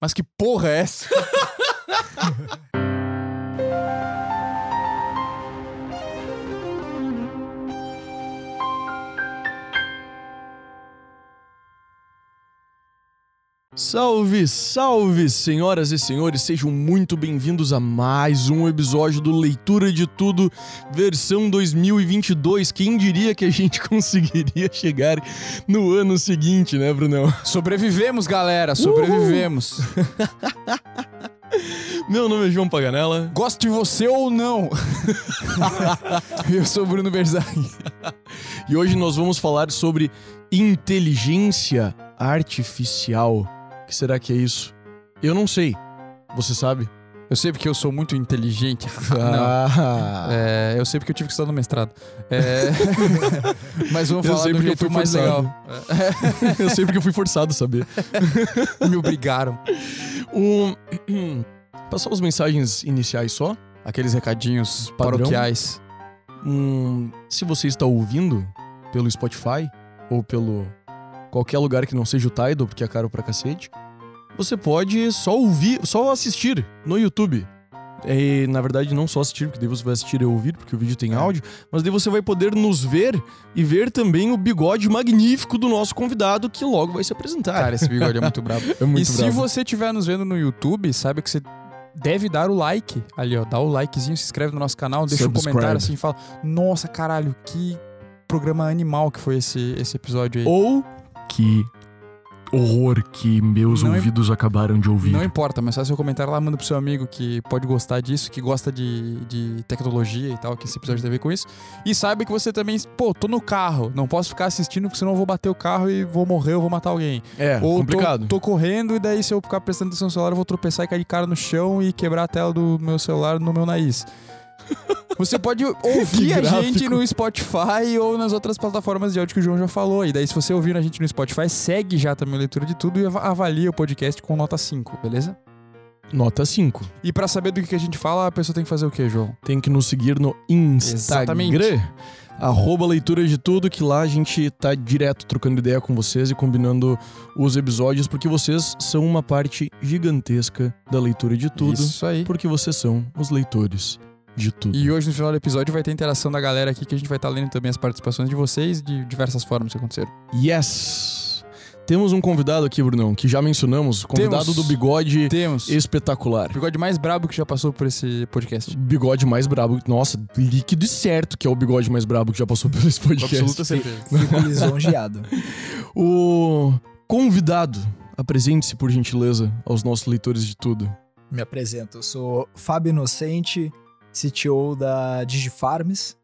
Mas que porra é essa? Salve, salve, senhoras e senhores, sejam muito bem-vindos a mais um episódio do Leitura de Tudo, versão 2022. Quem diria que a gente conseguiria chegar no ano seguinte, né, Brunão? Sobrevivemos, galera, sobrevivemos. Meu nome é João Paganella. Gosto de você ou não? Eu sou o Bruno Berzaghi. E hoje nós vamos falar sobre inteligência artificial. Que será que é isso? Eu não sei. Você sabe? Eu sei porque eu sou muito inteligente. Ah, É, eu sei porque eu tive que estudar no mestrado. É, Mas vamos Eu falar sei do eu jeito fui mais forçado. legal. eu sei porque eu fui forçado a saber. Me obrigaram. Um... Passar as mensagens iniciais só. Aqueles recadinhos Padrão. paroquiais. Hum, se você está ouvindo pelo Spotify ou pelo qualquer lugar que não seja o Tidal, porque é caro pra cacete, você pode só ouvir, só assistir no YouTube. E, na verdade, não só assistir, porque daí você vai assistir e ouvir, porque o vídeo tem É. áudio, mas daí você vai poder nos ver e ver também o bigode magnífico do nosso convidado, que logo vai se apresentar. Cara, esse bigode é muito brabo. é muito e se bravo. você estiver nos vendo no YouTube, saiba que você deve dar o like ali, ó. Dá o likezinho, se inscreve no nosso canal, deixa um Subscribe. comentário assim e fala: Nossa, caralho, que programa animal que foi esse, esse episódio aí. Ou que horror que meus Não ouvidos acabaram de ouvir. Não importa, mas faz seu comentário lá, manda pro seu amigo que pode gostar disso, que gosta de, de tecnologia e tal, que esse episódio tem a ver com isso. E saiba que você também, pô, tô no carro, não posso ficar assistindo porque senão eu vou bater o carro e vou morrer, eu vou matar alguém. É, Ou complicado. Tô, tô correndo e daí se eu ficar prestando atenção no celular, eu vou tropeçar e cair de cara no chão e quebrar a tela do meu celular no meu nariz. Você pode ouvir a gente no Spotify ou nas outras plataformas de áudio que o João já falou. E daí, se você ouvir a gente no Spotify, segue já também a leitura de tudo e ava- avalia o podcast com nota 5, beleza? Nota 5. E pra saber do que que a gente fala, a pessoa tem que fazer o quê, João? Tem que nos seguir no Instagram. Exatamente. Arroba leitura de tudo, que lá a gente tá direto trocando ideia com vocês e combinando os episódios, porque vocês são uma parte gigantesca da leitura de tudo. Isso aí. Porque vocês são os leitores de tudo. E hoje, no final do episódio, vai ter interação da galera aqui, que a gente vai estar lendo também as participações de vocês de diversas formas que aconteceram. Yes! Temos um convidado aqui, Brunão, que já mencionamos, convidado Temos. do bigode Temos espetacular. o bigode mais brabo que já passou por esse podcast. Bigode mais brabo. Nossa, líquido e certo que é o bigode mais brabo que já passou por esse podcast. Absoluta certeza. Fico lisonjeado. O convidado, apresente-se por gentileza aos nossos leitores de tudo. Me apresento, eu sou Fábio Inocente, CTO da Digifarms.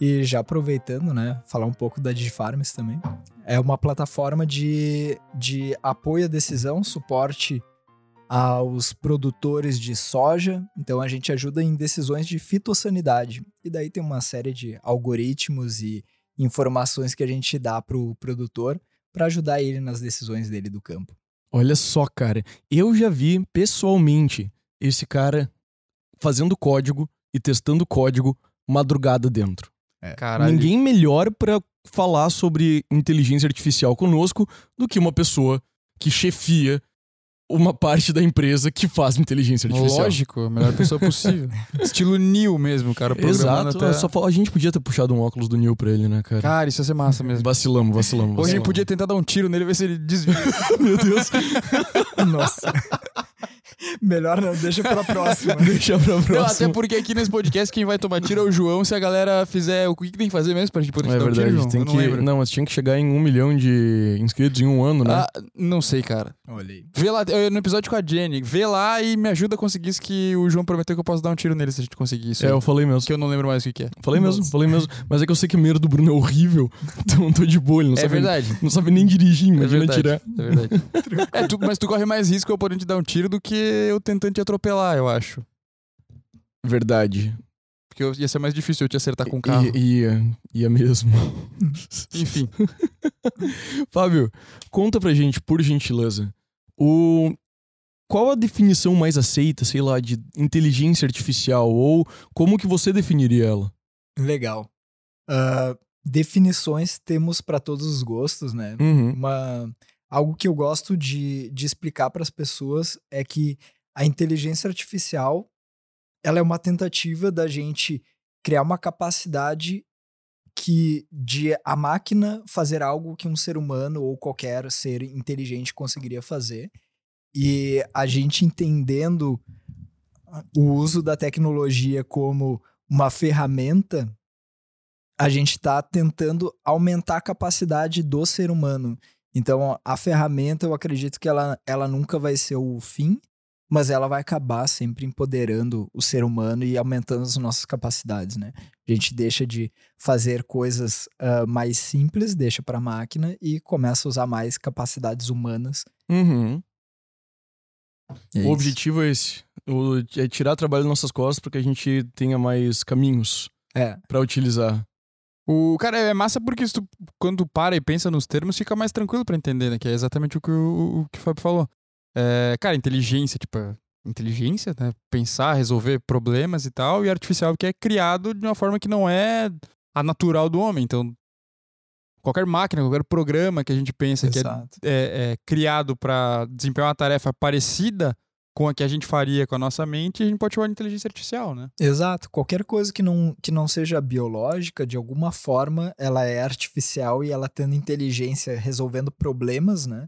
E já aproveitando, né, falar um pouco da Digifarms também. É uma plataforma de, de apoio à decisão, suporte aos produtores de soja. Então a gente ajuda em decisões de fitossanidade. E daí tem uma série de algoritmos e informações que a gente dá para o produtor para ajudar ele nas decisões dele do campo. Olha só, cara, eu já vi pessoalmente esse cara fazendo código e testando código madrugada dentro. Caralho. Ninguém melhor pra falar sobre inteligência artificial conosco do que uma pessoa que chefia uma parte da empresa que faz inteligência artificial. Lógico, a melhor pessoa possível. Estilo Neo mesmo, cara. Exato. Até... Só a gente podia ter puxado um óculos do Neil pra ele, né, cara? Cara, isso ia ser massa mesmo. Vacilamos, vacilamos. Hoje a gente podia tentar dar um tiro nele e ver se ele desvia. Meu Deus. Nossa. Melhor não, deixa pra próxima. Deixa pra próxima. Não, até porque aqui nesse podcast quem vai tomar tiro é o João. Se a galera fizer. O que, que tem que fazer mesmo pra gente poder É dar um tiro, verdade, João? tem Eu que. não lembro. Não, mas tinha que chegar em um milhão de inscritos em um ano, né? Ah, não sei, cara. Olhei. Vê lá, no episódio com a Jenny, vê lá e me ajuda a conseguir isso que o João prometeu que eu posso dar um tiro nele se a gente conseguir isso. é, aí. eu falei mesmo. Que eu não lembro mais o que, é. Falei mesmo, Nossa. falei mesmo. Mas é que eu sei que o medo do Bruno é horrível. Então tô de boa, ele não é sabe. verdade. Não sabe nem dirigir, É imagina verdade. tirar. É verdade. É, tu- mas tu corre mais risco eu podendo te dar um tiro do que eu tentando te atropelar, eu acho. Verdade. Porque eu- ia ser mais difícil eu te acertar com o carro. Ia, ia mesmo. Enfim. Fábio, conta pra gente, por gentileza, o qual a definição mais aceita, sei lá, de inteligência artificial ou como que você definiria ela? Legal. Ah, definições temos para todos os gostos, né? Uhum. Uma, algo que eu gosto de, de explicar para as pessoas é que a inteligência artificial ela é uma tentativa da gente criar uma capacidade que de a máquina fazer algo que um ser humano ou qualquer ser inteligente conseguiria fazer. E a gente entendendo o uso da tecnologia como uma ferramenta, a gente está tentando aumentar a capacidade do ser humano. Então, a ferramenta, eu acredito que ela, ela nunca vai ser o fim, mas ela vai acabar sempre empoderando o ser humano e aumentando as nossas capacidades, né? A gente deixa de fazer coisas uh, mais simples, deixa para a máquina e começa a usar mais capacidades humanas. Uhum. É o isso. objetivo é esse. O- é tirar trabalho das nossas costas para que a gente tenha mais caminhos É, para utilizar. O cara é massa porque tu, quando tu para e pensa nos termos, fica mais tranquilo pra entender, né? Que é exatamente o que o, o que o Fábio falou. É, cara, inteligência, tipo, inteligência, né? Pensar, resolver problemas e tal, e artificial que é criado de uma forma que não é a natural do homem. Então, qualquer máquina, qualquer programa que a gente pensa que é, exato. é- é criado pra desempenhar uma tarefa parecida com a que a gente faria com a nossa mente, a gente pode chamar de inteligência artificial, né? Exato. Qualquer coisa que não, que não seja biológica, de alguma forma, ela é artificial e ela tendo inteligência resolvendo problemas, né?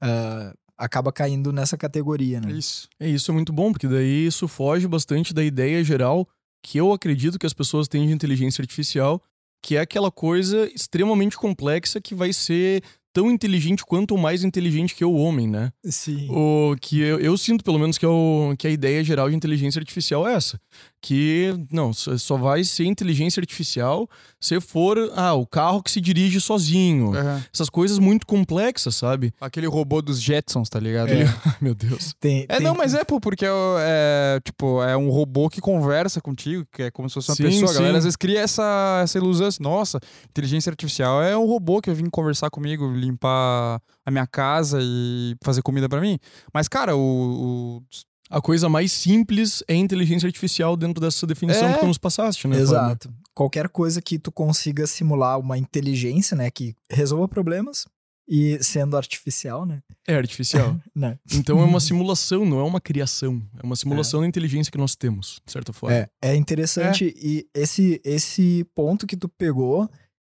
ah, acaba caindo nessa categoria, né? Isso. É isso é muito bom, porque daí isso foge bastante da ideia geral que eu acredito que as pessoas têm de inteligência artificial, que é aquela coisa extremamente complexa que vai ser tão inteligente quanto mais inteligente que o homem, né? Sim. O que eu, eu sinto, pelo menos, que, é o, que a ideia geral de inteligência artificial é essa. Que, não, só vai ser inteligência artificial se for, ah, o carro que se dirige sozinho. Aham. Essas coisas muito complexas, sabe? Aquele robô dos Jetsons, tá ligado? É. Meu Deus. Tem, É, tem- não, mas é, pô, porque é, é, tipo, é um robô que conversa contigo, que é como se fosse uma Sim, pessoa. A galera sim. às vezes cria essa, essa ilusão assim, nossa, inteligência artificial é um robô que vai vir conversar comigo, limpar a minha casa e fazer comida pra mim. Mas, cara, o. o- A coisa mais simples é inteligência artificial dentro dessa definição É. que tu nos passaste, né? Fábio? Exato. Qualquer coisa que tu consiga simular uma inteligência, né, que resolva problemas e sendo artificial, né? É artificial. né? Então é uma simulação, não é uma criação. É uma simulação da inteligência que nós temos, de certa forma. É, é interessante e esse esse ponto que tu pegou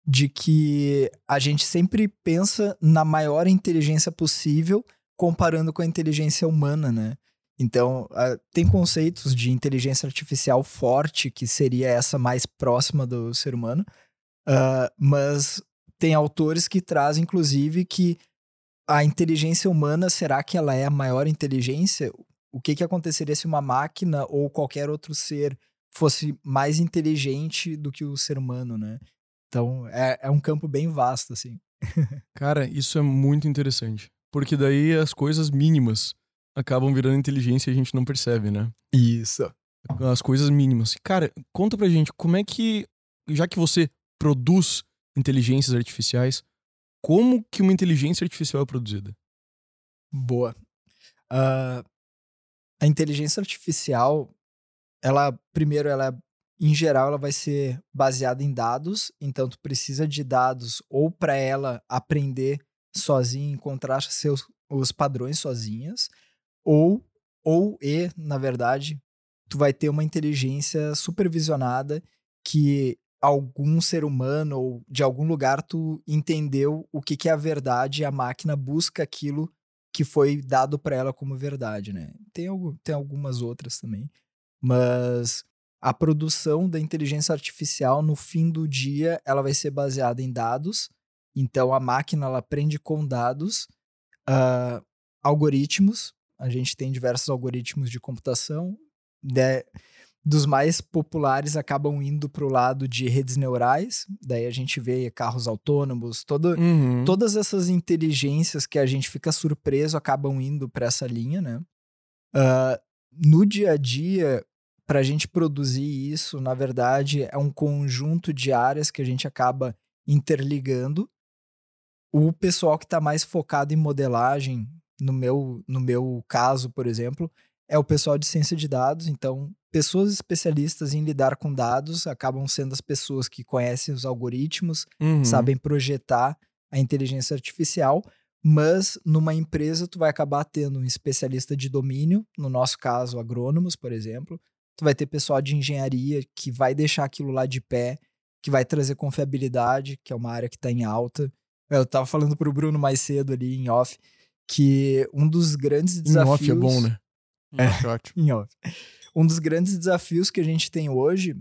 de que a gente sempre pensa na maior inteligência possível comparando com a inteligência humana, né? Então, ah, tem conceitos de inteligência artificial forte, que seria essa mais próxima do ser humano, ah, mas tem autores que trazem, inclusive, que a inteligência humana, será que ela é a maior inteligência? O que, que aconteceria se uma máquina ou qualquer outro ser fosse mais inteligente do que o ser humano, né? Então, é, é um campo bem vasto, assim. Cara, isso é muito interessante. Porque daí as coisas mínimas acabam virando inteligência e a gente não percebe, né? Isso. As coisas mínimas. Cara, conta pra gente como é que, já que você produz inteligências artificiais, como que uma inteligência artificial é produzida? Boa. Ah, a inteligência artificial, ela, primeiro, ela, em geral, ela vai ser baseada em dados, então tu precisa de dados ou para ela aprender sozinha, encontrar seus os padrões sozinhas, ou, ou e, na verdade, tu vai ter uma inteligência supervisionada que algum ser humano ou de algum lugar tu entendeu o que, que é a verdade e a máquina busca aquilo que foi dado para ela como verdade, né? Tem, tem algumas outras também, mas a produção da inteligência artificial no fim do dia ela vai ser baseada em dados. Então a máquina ela aprende com dados, ah, algoritmos. A gente tem diversos algoritmos de computação. de- dos mais populares acabam indo para o lado de redes neurais. Daí a gente vê carros autônomos, todo, Uhum. todas essas inteligências que a gente fica surpreso acabam indo para essa linha, né? Ah, no dia a dia, para a gente produzir isso, na verdade, é um conjunto de áreas que a gente acaba interligando. O pessoal que está mais focado em modelagem, no meu, no meu caso, por exemplo, é o pessoal de ciência de dados. Então, pessoas especialistas em lidar com dados acabam sendo as pessoas que conhecem os algoritmos, Uhum. sabem projetar a inteligência artificial, mas numa empresa tu vai acabar tendo um especialista de domínio, no nosso caso, agrônomos, por exemplo. Tu vai ter pessoal de engenharia que vai deixar aquilo lá de pé, que vai trazer confiabilidade, que é uma área que está em alta. Eu estava falando para o Bruno mais cedo ali em off que um dos grandes desafios. Em off é bom, né? É, ótimo. Em off. Um dos grandes desafios que a gente tem hoje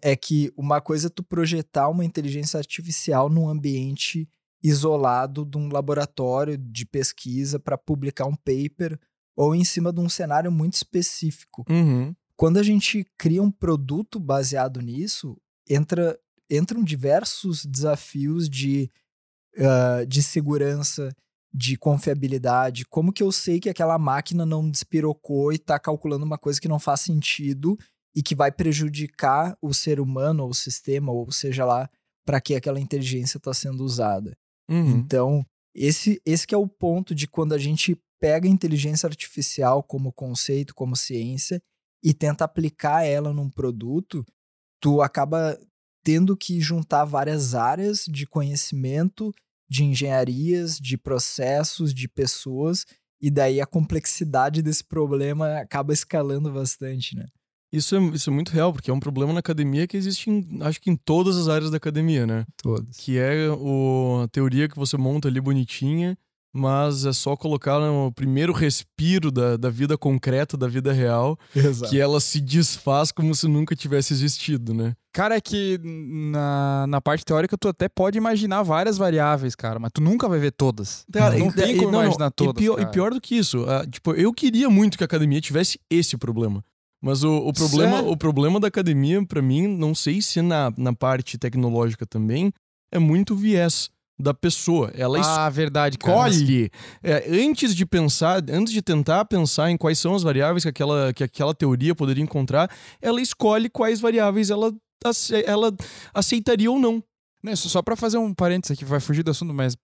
é que uma coisa é tu projetar uma inteligência artificial num ambiente isolado de um laboratório de pesquisa para publicar um paper ou em cima de um cenário muito específico. Uhum. Quando a gente cria um produto baseado nisso, entra, entram diversos desafios de, uh, de segurança, de confiabilidade. Como que eu sei que aquela máquina não despirocou e está calculando uma coisa que não faz sentido e que vai prejudicar o ser humano ou o sistema, ou seja lá, para que aquela inteligência está sendo usada. Uhum. Então, esse, esse que é o ponto de quando a gente pega a inteligência artificial como conceito, como ciência, e tenta aplicar ela num produto, tu acaba tendo que juntar várias áreas de conhecimento, de engenharias, de processos, de pessoas, e daí a complexidade desse problema acaba escalando bastante, né? Isso é, isso é muito real, porque é um problema na academia que existe, em, acho que em todas as áreas da academia, né? Todas. Que é o, a teoria que você monta ali bonitinha, mas é só colocar no primeiro respiro da, da vida concreta, da vida real, Exato. que ela se desfaz como se nunca tivesse existido, né? Cara, é que na, na parte teórica tu até pode imaginar várias variáveis, cara, mas tu nunca vai ver todas. Cara, não e- tem como não, imaginar todas. E pior, e pior do que isso, ah, tipo, eu queria muito que a academia tivesse esse problema. Mas o, o problema, Sério? o problema da academia, pra mim, não sei se na, na parte tecnológica também, é muito viés da pessoa. Ela Ah, verdade, cara. escolhe. é, antes de pensar, antes de tentar pensar em quais são as variáveis que aquela, que aquela teoria poderia encontrar, ela escolhe quais variáveis ela, ela aceitaria ou não. Não, só só pra fazer um parênteses aqui, vai fugir do assunto, mas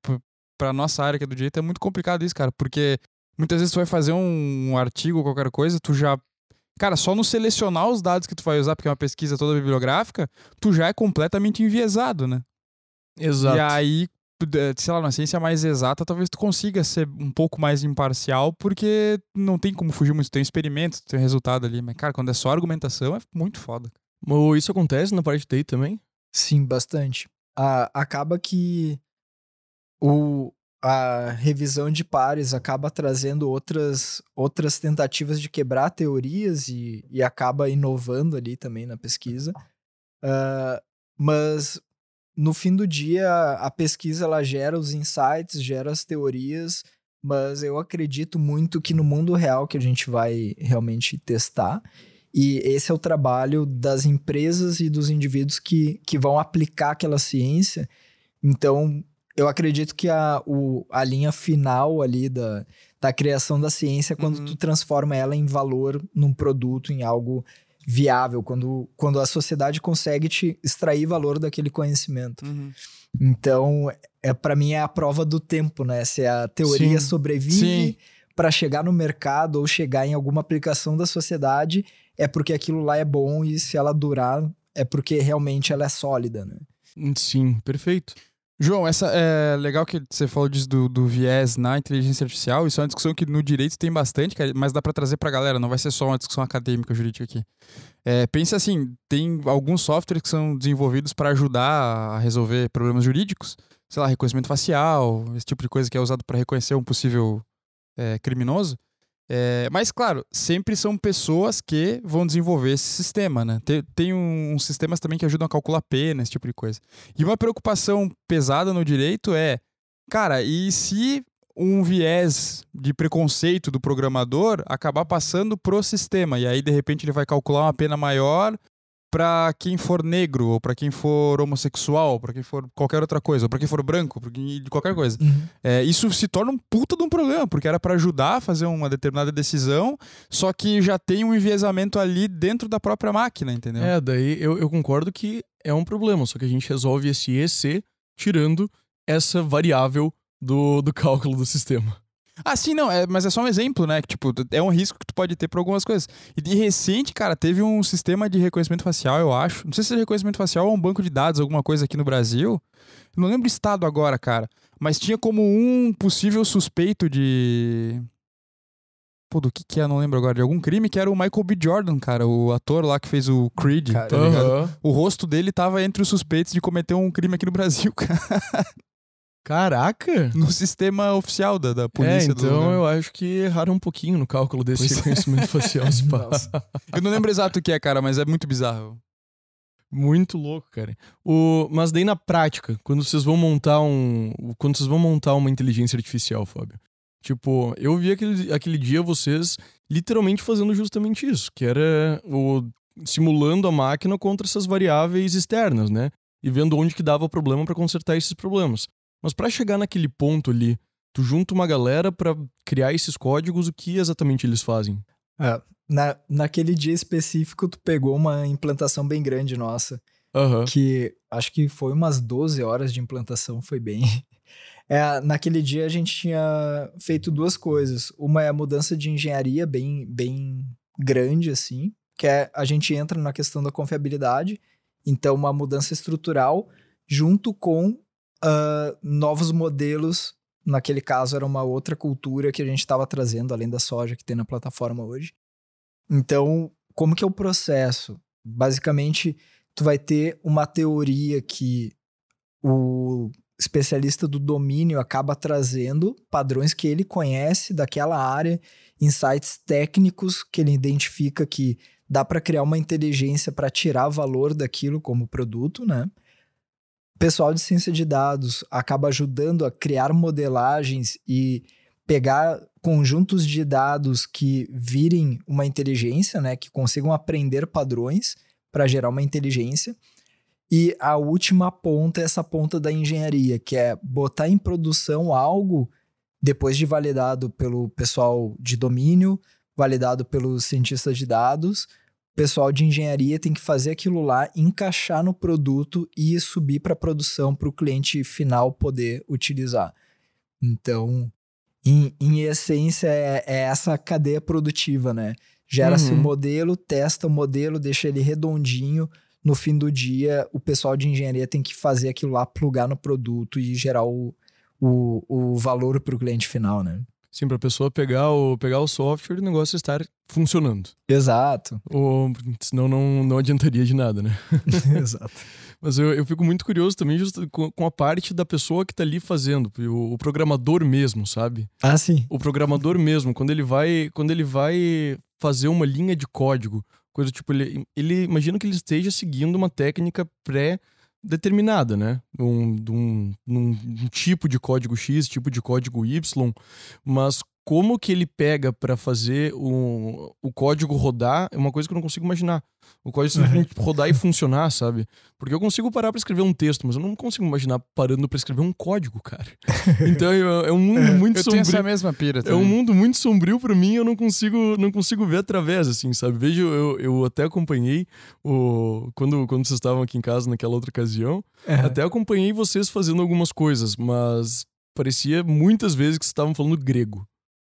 pra nossa área que é do direito é muito complicado isso, cara, porque muitas vezes tu vai fazer um, um artigo ou qualquer coisa, tu já. Cara, só no selecionar os dados que tu vai usar, porque é uma pesquisa toda bibliográfica, tu já é completamente enviesado, né? Exato. E aí, sei lá, na ciência mais exata, talvez tu consiga ser um pouco mais imparcial, porque não tem como fugir muito. Tem experimento, tem resultado ali. Mas, cara, quando é só argumentação, é muito foda. Ou Isso acontece na parte de TI também? Sim, bastante. Ah, acaba que o, a revisão de pares acaba trazendo outras, outras tentativas de quebrar teorias e, e acaba inovando ali também na pesquisa. Ah, mas no fim do dia, a pesquisa ela gera os insights, gera as teorias, mas eu acredito muito que no mundo real que a gente vai realmente testar. E esse é o trabalho das empresas e dos indivíduos que, que vão aplicar aquela ciência. Então, eu acredito que a, o, a linha final ali da, da criação da ciência é quando Uhum. tu transforma ela em valor num produto, em algo viável, quando, quando a sociedade consegue te extrair valor daquele conhecimento. Então, é para mim é a prova do tempo, né? Se a teoria Sim. sobrevive para chegar no mercado ou chegar em alguma aplicação da sociedade, é porque aquilo lá é bom e se ela durar, é porque realmente ela é sólida, né? Sim, perfeito. João, essa é legal que você falou disso do, do viés na inteligência artificial. Isso é uma discussão que no direito tem bastante, mas dá pra trazer pra galera, não vai ser só uma discussão acadêmica jurídica aqui. É, pensa assim, tem alguns softwares que são desenvolvidos para ajudar a resolver problemas jurídicos, sei lá, reconhecimento facial, esse tipo de coisa que é usado para reconhecer um possível é, criminoso. É, mas, claro, sempre são pessoas que vão desenvolver esse sistema, né? Tem, tem um- uns sistemas também que ajudam a calcular pena, esse tipo de coisa. E uma preocupação pesada no direito é, cara, e se um viés de preconceito do programador acabar passando pro sistema e aí de repente ele vai calcular uma pena maior para quem for negro ou para quem for homossexual, ou para quem for qualquer outra coisa, ou para quem for branco, pra quem, de qualquer coisa. É, isso se torna um puta de um problema, porque era para ajudar a fazer uma determinada decisão, só que já tem um enviesamento ali dentro da própria máquina, entendeu? É, daí eu, eu concordo que é um problema, só que a gente resolve esse EC tirando essa variável do, do cálculo do sistema. Ah, sim, não, é, mas é só um exemplo, né? Que, tipo, é um risco que tu pode ter pra algumas coisas. E de recente, cara, teve um sistema de reconhecimento facial, eu acho. Não sei se é reconhecimento facial ou um banco de dados, alguma coisa aqui no Brasil. Eu não lembro o estado agora, cara. Mas tinha como um possível suspeito de. Pô, do que que é? Não lembro agora. De algum crime que era o Michael B. Jordan, cara. O ator lá que fez o Creed, Cara, tá ligado? Aham. O rosto dele tava entre os suspeitos de cometer um crime aqui no Brasil, cara. Caraca! No sistema oficial da, da É, polícia. do então eu acho que erraram um pouquinho no cálculo desse Pois é. reconhecimento facial. pá. Nossa. Eu não lembro exato o que é, cara, mas é muito bizarro. Muito louco, cara. O, mas daí na prática, quando vocês vão montar um. Quando vocês vão montar uma inteligência artificial, Fábio. Tipo, eu vi aquele, aquele dia vocês literalmente fazendo justamente isso, que era o simulando a máquina contra essas variáveis externas, né? E vendo onde que dava problema pra consertar esses problemas. Mas pra chegar naquele ponto ali, tu junta uma galera pra criar esses códigos, o que exatamente eles fazem? É, na, naquele dia específico, tu pegou uma implantação bem grande nossa. Aham. que acho que foi umas 12 horas de implantação, foi bem. É, naquele dia a gente tinha feito duas coisas. Uma é a mudança de engenharia bem, bem grande, assim, que é a gente entra na questão da confiabilidade, então uma mudança estrutural junto com ah, novos modelos. Naquele caso era uma outra cultura que a gente estava trazendo, além da soja que tem na plataforma hoje. Então, como que é o processo? Basicamente, tu vai ter uma teoria que o especialista do domínio acaba trazendo padrões que ele conhece daquela área, insights técnicos que ele identifica que dá para criar uma inteligência para tirar valor daquilo como produto, né? Pessoal de ciência de dados acaba ajudando a criar modelagens e pegar conjuntos de dados que virem uma inteligência, né, que consigam aprender padrões para gerar uma inteligência. E a última ponta é essa ponta da engenharia, que é botar em produção algo depois de validado pelo pessoal de domínio, validado pelos cientistas de dados. Pessoal de engenharia tem que fazer aquilo lá, encaixar no produto e subir para produção para o cliente final poder utilizar. Então, em, em essência, é, é essa cadeia produtiva, né? Gera-se o Uhum. modelo, testa o modelo, deixa ele redondinho. No fim do dia, o pessoal de engenharia tem que fazer aquilo lá, plugar no produto e gerar o, o, o valor para o cliente final, né? Sim, pra pessoa pegar o, pegar o software e o negócio estar funcionando. Exato. Ou, senão não, não adiantaria de nada, né? Exato. Mas eu, eu fico muito curioso também justo com, com a parte da pessoa que tá ali fazendo, o, o programador mesmo, sabe? Ah, sim. O programador mesmo, quando ele vai, quando ele vai fazer uma linha de código, coisa tipo, ele, ele imagina que ele esteja seguindo uma técnica pré determinada, né? Um, de um, num- um tipo de código X, tipo de código Y, mas como que ele pega pra fazer o, o código rodar é uma coisa que eu não consigo imaginar. O código simplesmente rodar e funcionar, sabe? Porque eu consigo parar pra escrever um texto, mas eu não consigo imaginar parando pra escrever um código, cara. Então é, é um mundo muito Eu tenho sombrio. essa mesma pira É também. um mundo muito sombrio pra mim, eu não consigo, não consigo ver através, assim, sabe? Vejo, eu, eu até acompanhei o quando, quando vocês estavam aqui em casa naquela outra ocasião, até acompanhei vocês fazendo algumas coisas, mas parecia muitas vezes que vocês estavam falando grego.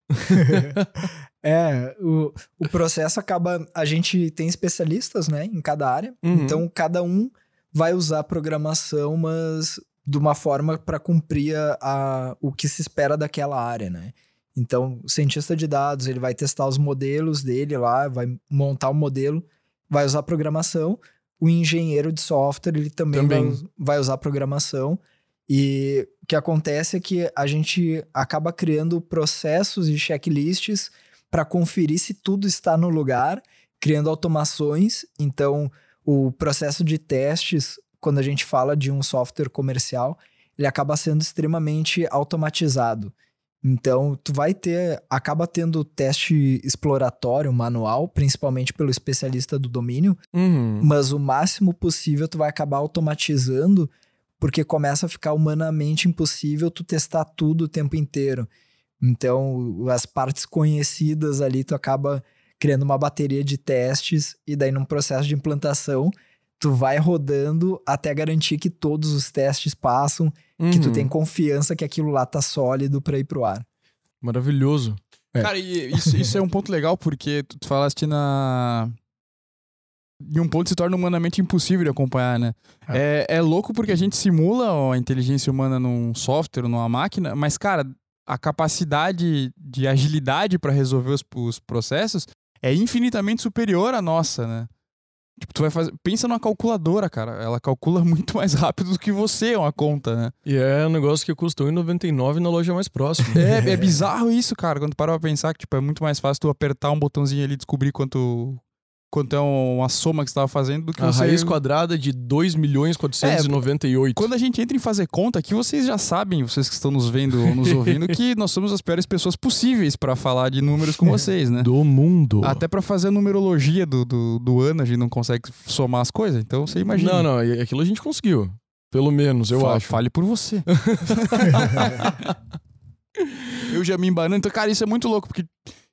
É, o, o processo acaba. A gente tem especialistas, né, em cada área. Uhum. Então, cada um vai usar a programação, mas de uma forma para cumprir a, a- o que se espera daquela área, né? Então, o cientista de dados, ele vai testar os modelos dele lá, vai montar o modelo, vai usar programação. O engenheiro de software, ele também, Também. Vai, vai usar programação. E o que acontece é que a gente acaba criando processos e checklists para conferir se tudo está no lugar, criando automações. Então, o processo de testes, quando a gente fala de um software comercial, ele acaba sendo extremamente automatizado. Então, tu vai ter, acaba tendo teste exploratório manual, principalmente pelo especialista do domínio, Uhum. mas o máximo possível tu vai acabar automatizando, porque começa a ficar humanamente impossível tu testar tudo o tempo inteiro. Então, as partes conhecidas ali, tu acaba criando uma bateria de testes e daí num processo de implantação, tu vai rodando até garantir que todos os testes passam, que tu Uhum. tem confiança que aquilo lá tá sólido para ir pro ar. Maravilhoso. É. Cara, e isso, isso é um ponto legal porque tu falaste na. Em um ponto se torna humanamente impossível de acompanhar, né? É, é louco porque a gente simula a inteligência humana num software, numa máquina, mas, cara, a capacidade de agilidade para resolver os, os processos é infinitamente superior à nossa, né? Tipo, tu vai fazer. Pensa numa calculadora, cara. Ela calcula muito mais rápido do que você uma conta, né? E é um negócio que custou em 99 na loja mais próxima. É, é bizarro isso, cara. Quando tu para pra pensar que tipo, é muito mais fácil tu apertar um botãozinho ali e descobrir quanto, quanto é uma soma que você tava fazendo do que A você. raiz quadrada de 2 milhões 498. Quando a gente entra em fazer conta, aqui vocês já sabem, vocês que estão nos vendo ou nos ouvindo, que nós somos as piores pessoas possíveis pra falar de números com vocês, né? Do mundo. Até pra fazer a numerologia do, do, do ano, a gente não consegue somar as coisas. Então você imagina. Não, não, aquilo a gente conseguiu. Pelo menos, eu Fa- acho. Fale por você. eu já me embanando. Então, cara, isso é muito louco, porque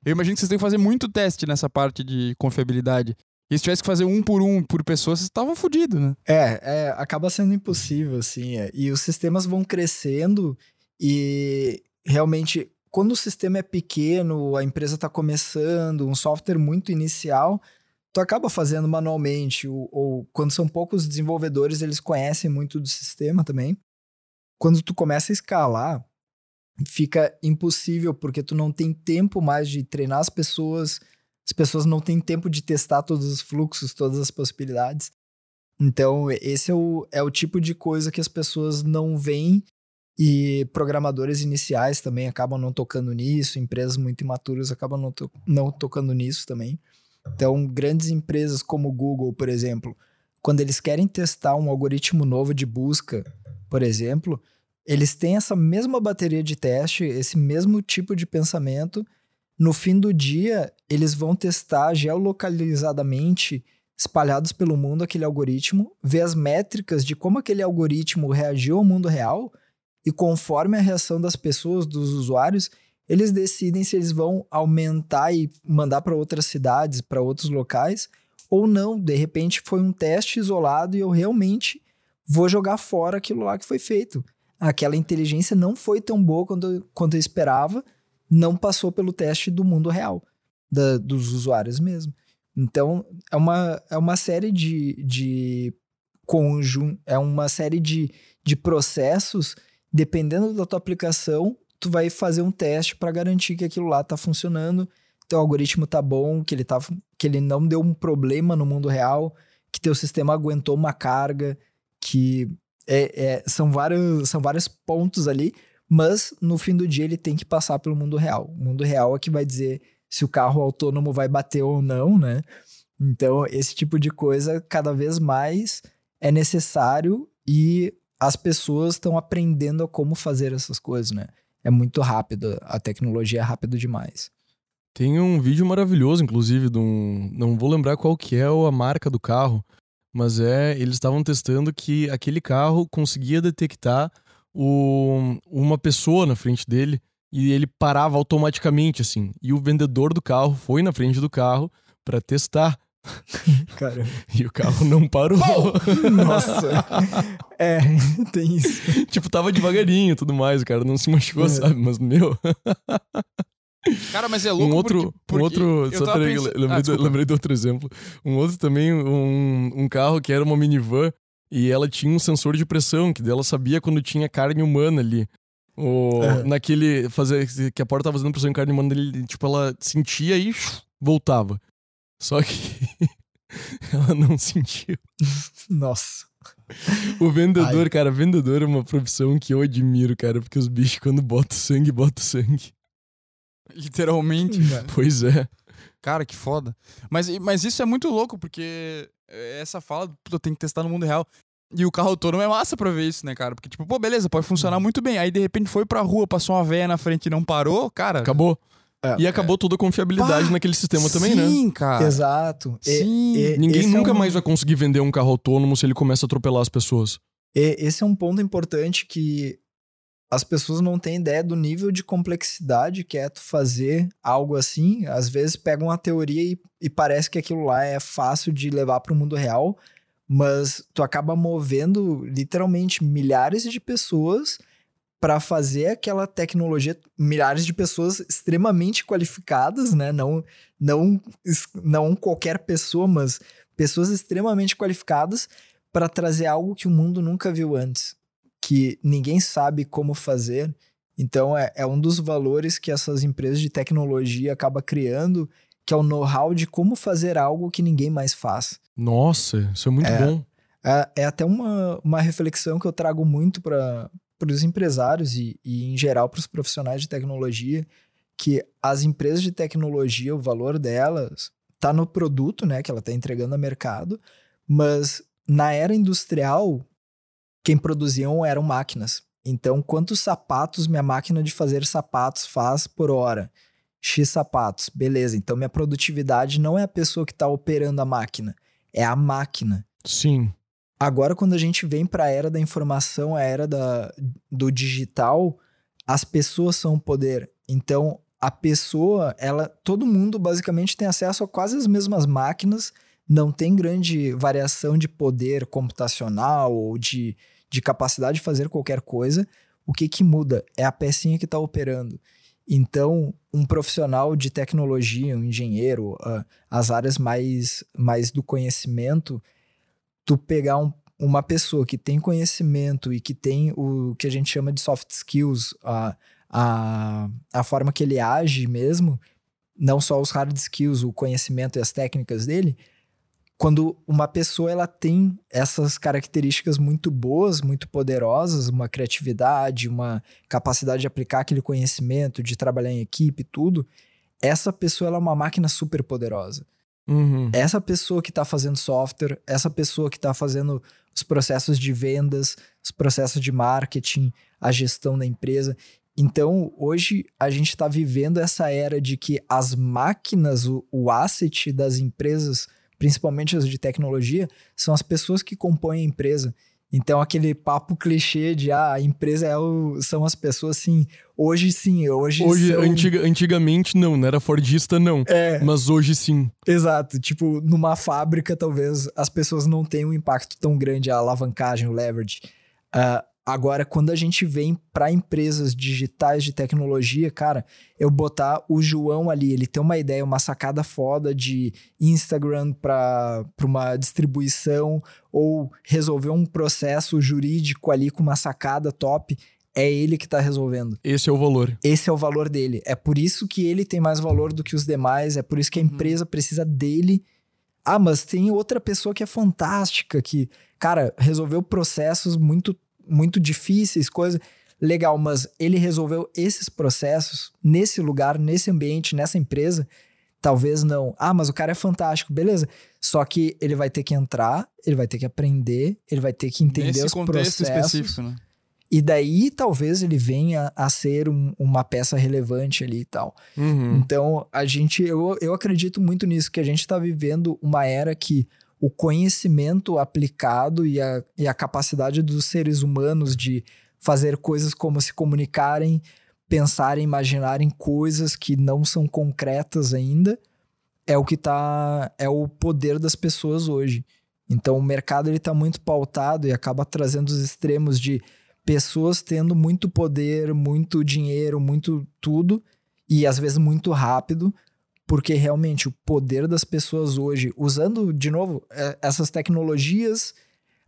eu imagino que vocês têm que fazer muito teste nessa parte de confiabilidade. E se tivesse que fazer um por um por pessoa, vocês estavam fodidos, né? É, é, acaba sendo impossível, assim. é. E os sistemas vão crescendo e realmente, quando o sistema é pequeno, a empresa está começando, um software muito inicial, tu acaba fazendo manualmente. Ou, ou quando são poucos desenvolvedores, eles conhecem muito do sistema também. Quando tu começa a escalar, fica impossível, porque tu não tem tempo mais de treinar as pessoas, as pessoas não têm tempo de testar todos os fluxos, todas as possibilidades. Então, esse é o, é o tipo de coisa que as pessoas não veem e programadores iniciais também acabam não tocando nisso, empresas muito imaturas acabam não, to não tocando nisso também. Então, grandes empresas como o Google, por exemplo, quando eles querem testar um algoritmo novo de busca, por exemplo, eles têm essa mesma bateria de teste, esse mesmo tipo de pensamento. No fim do dia, eles vão testar geolocalizadamente, espalhados pelo mundo, aquele algoritmo, ver as métricas de como aquele algoritmo reagiu ao mundo real, e conforme a reação das pessoas, dos usuários, eles decidem se eles vão aumentar e mandar para outras cidades, para outros locais, ou não. De repente foi um teste isolado e eu realmente vou jogar fora aquilo lá que foi feito aquela inteligência não foi tão boa quanto, quanto eu esperava, não passou pelo teste do mundo real, da- dos usuários mesmo. Então, é uma, é uma série de, de conjun, é uma série de, de processos, dependendo da tua aplicação, tu vai fazer um teste para garantir que aquilo lá tá funcionando, teu algoritmo tá bom, que ele, tá, que ele não deu um problema no mundo real, que teu sistema aguentou uma carga, que é, é, são, vários, são vários pontos ali, mas no fim do dia ele tem que passar pelo mundo real. O mundo real é que vai dizer se o carro autônomo vai bater ou não, né? Então, esse tipo de coisa cada vez mais é necessário e as pessoas estão aprendendo a como fazer essas coisas, né? É muito rápido, a tecnologia é rápido demais. Tem um vídeo maravilhoso, inclusive, de um. Não vou lembrar qual que é a marca do carro, mas é. Eles estavam testando que aquele carro conseguia detectar o, uma pessoa na frente dele e ele parava automaticamente, assim. E o vendedor do carro foi na frente do carro para testar. Cara, E o carro não parou. nossa. é, tem isso. tipo, tava devagarinho e tudo mais, o cara não se machucou, É. sabe? Mas, meu. Cara, mas é louco um outro, porque, porque um outro, eu só peraí, pensando- lembrei, Ah, do, lembrei de outro exemplo. Um outro também, um, um carro que era uma minivan e ela tinha um sensor de pressão, que dela sabia quando tinha carne humana ali. O, É. Naquele, fazer, que a porta tava fazendo pressão em carne humana, ele, tipo, ela sentia e voltava. Só que ela não sentiu. Nossa. O vendedor, cara, vendedor é uma profissão que eu admiro, cara, porque os bichos quando botam sangue, botam sangue. Literalmente. Pois é. Cara, que foda. Mas, mas isso é muito louco, porque é, essa fala, puta, tem que testar no mundo real. E o carro autônomo é massa pra ver isso, né, cara? Porque, tipo, pô, beleza, pode funcionar muito bem. Aí, de repente, foi pra rua, passou uma véia na frente e não parou, cara. Acabou. É. E acabou toda a confiabilidade Pá, naquele sistema também, né? Sim, cara. Exato. E- Sim. e- Ninguém esse é nunca um- mais vai conseguir vender um carro autônomo se ele começa a atropelar as pessoas. E- esse é um ponto importante que as pessoas não têm ideia do nível de complexidade que é tu fazer algo assim. Às vezes pegam uma teoria e, e parece que aquilo lá é fácil de levar para o mundo real, mas tu acaba movendo literalmente milhares de pessoas para fazer aquela tecnologia, milhares de pessoas extremamente qualificadas, né? Não, não, não qualquer pessoa, mas pessoas extremamente qualificadas para trazer algo que o mundo nunca viu antes, que ninguém sabe como fazer. Então é, é um dos valores que essas empresas de tecnologia acabam criando, que é o know-how de como fazer algo que ninguém mais faz. Nossa, isso é muito É. bom. É, é até uma, uma reflexão que eu trago muito para os empresários e, e, em geral, para os profissionais de tecnologia, que as empresas de tecnologia, o valor delas está no produto né, que ela está entregando ao mercado, mas na era industrial, quem produziam eram máquinas. Então, quantos sapatos minha máquina de fazer sapatos faz por hora? X sapatos, beleza. Então, minha produtividade não é a pessoa que está operando a máquina, é a máquina. Sim. Agora, quando a gente vem para a era da informação, a era da, do digital, as pessoas são o poder. Então, a pessoa, ela, todo mundo basicamente tem acesso a quase as mesmas máquinas, não tem grande variação de poder computacional ou de, de capacidade de fazer qualquer coisa. O que que muda? É a pecinha que está operando. Então, um profissional de tecnologia, um engenheiro, uh, as áreas mais, mais do conhecimento, tu pegar um, uma pessoa que tem conhecimento e que tem o que a gente chama de soft skills, a, a, a forma que ele age mesmo, não só os hard skills, o conhecimento e as técnicas dele, quando uma pessoa ela tem essas características muito boas, muito poderosas, uma criatividade, uma capacidade de aplicar aquele conhecimento, de trabalhar em equipe, tudo, essa pessoa ela é uma máquina super poderosa. Uhum. Essa pessoa que está fazendo software, essa pessoa que está fazendo os processos de vendas, os processos de marketing, a gestão da empresa. Então, hoje a gente está vivendo essa era de que as máquinas, o, o asset das empresas, principalmente as de tecnologia, são as pessoas que compõem a empresa. Então, aquele papo clichê de ah, a empresa é o, são as pessoas, sim. Hoje sim, hoje. Hoje, são... antiga, antigamente não, não era Fordista, não. É. Mas hoje sim. Exato. Tipo, numa fábrica, talvez as pessoas não tenham um impacto tão grande, a alavancagem, o leverage. Uh, agora, quando a gente vem para empresas digitais de tecnologia, cara, eu botar o João ali, ele tem uma ideia, uma sacada foda de Instagram para uma distribuição ou resolver um processo jurídico ali com uma sacada top é ele que está resolvendo. Esse é o valor. Esse é o valor dele. É por isso que ele tem mais valor do que os demais, é por isso que a empresa uhum. precisa dele. Ah, mas tem outra pessoa que é fantástica, que, cara, resolveu processos muito, muito difíceis, coisa legal, mas ele resolveu esses processos nesse lugar, nesse ambiente, nessa empresa. Talvez não. Ah, mas o cara é fantástico, beleza. Só que ele vai ter que entrar, ele vai ter que aprender, ele vai ter que entender Nesse os contexto processos. específico, né? E daí talvez ele venha a ser um, uma peça relevante ali e tal. Uhum. Então, a gente, eu, eu acredito muito nisso, que a gente está vivendo uma era que o conhecimento aplicado e a, e a capacidade dos seres humanos de fazer coisas como se comunicarem, pensarem, imaginarem coisas que não são concretas ainda, é o que tá. é o poder das pessoas hoje. Então o mercado ele tá muito pautado e acaba trazendo os extremos de pessoas tendo muito poder, muito dinheiro, muito tudo, e às vezes muito rápido, porque realmente o poder das pessoas hoje, usando de novo essas tecnologias,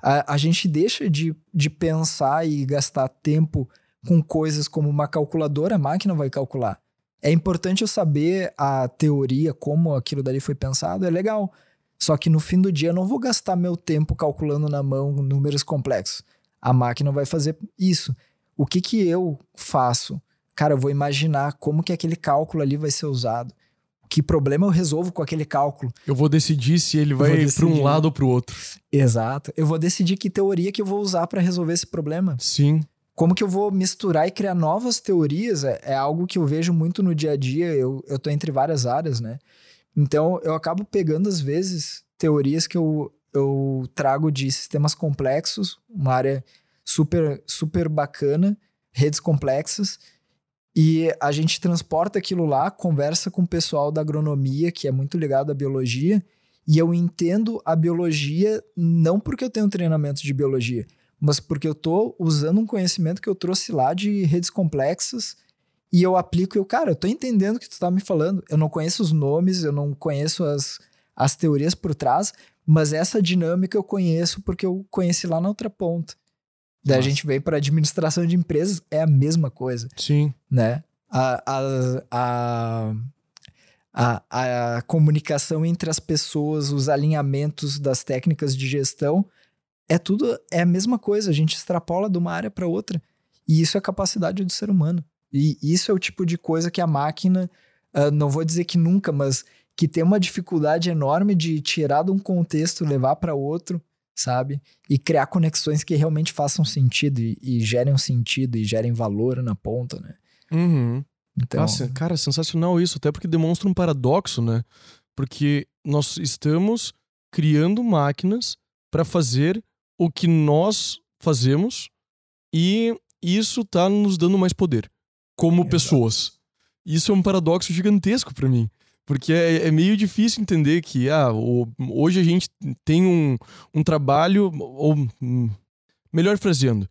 a, a gente deixa de, de pensar e gastar tempo com coisas como uma calculadora, a máquina vai calcular. É importante eu saber a teoria, como aquilo dali foi pensado, é legal. Só que no fim do dia eu não vou gastar meu tempo calculando na mão números complexos. A máquina vai fazer isso. O que que eu faço? Cara, eu vou imaginar como que aquele cálculo ali vai ser usado. Que problema eu resolvo com aquele cálculo? Eu vou decidir se ele vai para um lado ou para o outro. Exato. Eu vou decidir que teoria que eu vou usar para resolver esse problema. Sim. Como que eu vou misturar e criar novas teorias é, é algo que eu vejo muito no dia a dia. Eu, eu tô entre várias áreas, né? Então, eu acabo pegando, às vezes, teorias que eu, eu trago de sistemas complexos, uma área super, super bacana, redes complexas, e a gente transporta aquilo lá, conversa com o pessoal da agronomia, que é muito ligado à biologia, e eu entendo a biologia não porque eu tenho treinamento de biologia, mas porque eu tô usando um conhecimento que eu trouxe lá de redes complexas e eu aplico e eu, cara, eu tô entendendo o que tu tá me falando. Eu não conheço os nomes, eu não conheço as, as teorias por trás, mas essa dinâmica eu conheço porque eu conheci lá na outra ponta. Daí Nossa. a gente veio para administração de empresas, é a mesma coisa, Sim. né? A, a, a, a, a comunicação entre as pessoas, os alinhamentos das técnicas de gestão, é tudo, é a mesma coisa, a gente extrapola de uma área para outra. E isso é a capacidade do ser humano. E isso é o tipo de coisa que a máquina, ah, não vou dizer que nunca, mas que tem uma dificuldade enorme de tirar de um contexto, levar para outro, sabe? E criar conexões que realmente façam sentido e, e gerem um sentido e gerem valor na ponta, né? Uhum. Então, Nossa, cara, sensacional isso, até porque demonstra um paradoxo, né? Porque nós estamos criando máquinas para fazer o que nós fazemos e isso tá nos dando mais poder como Exato. pessoas. Isso é um paradoxo gigantesco para mim. Porque é, é meio difícil entender que ah, o- hoje a gente tem um, um trabalho, ou hum, melhor fraseando,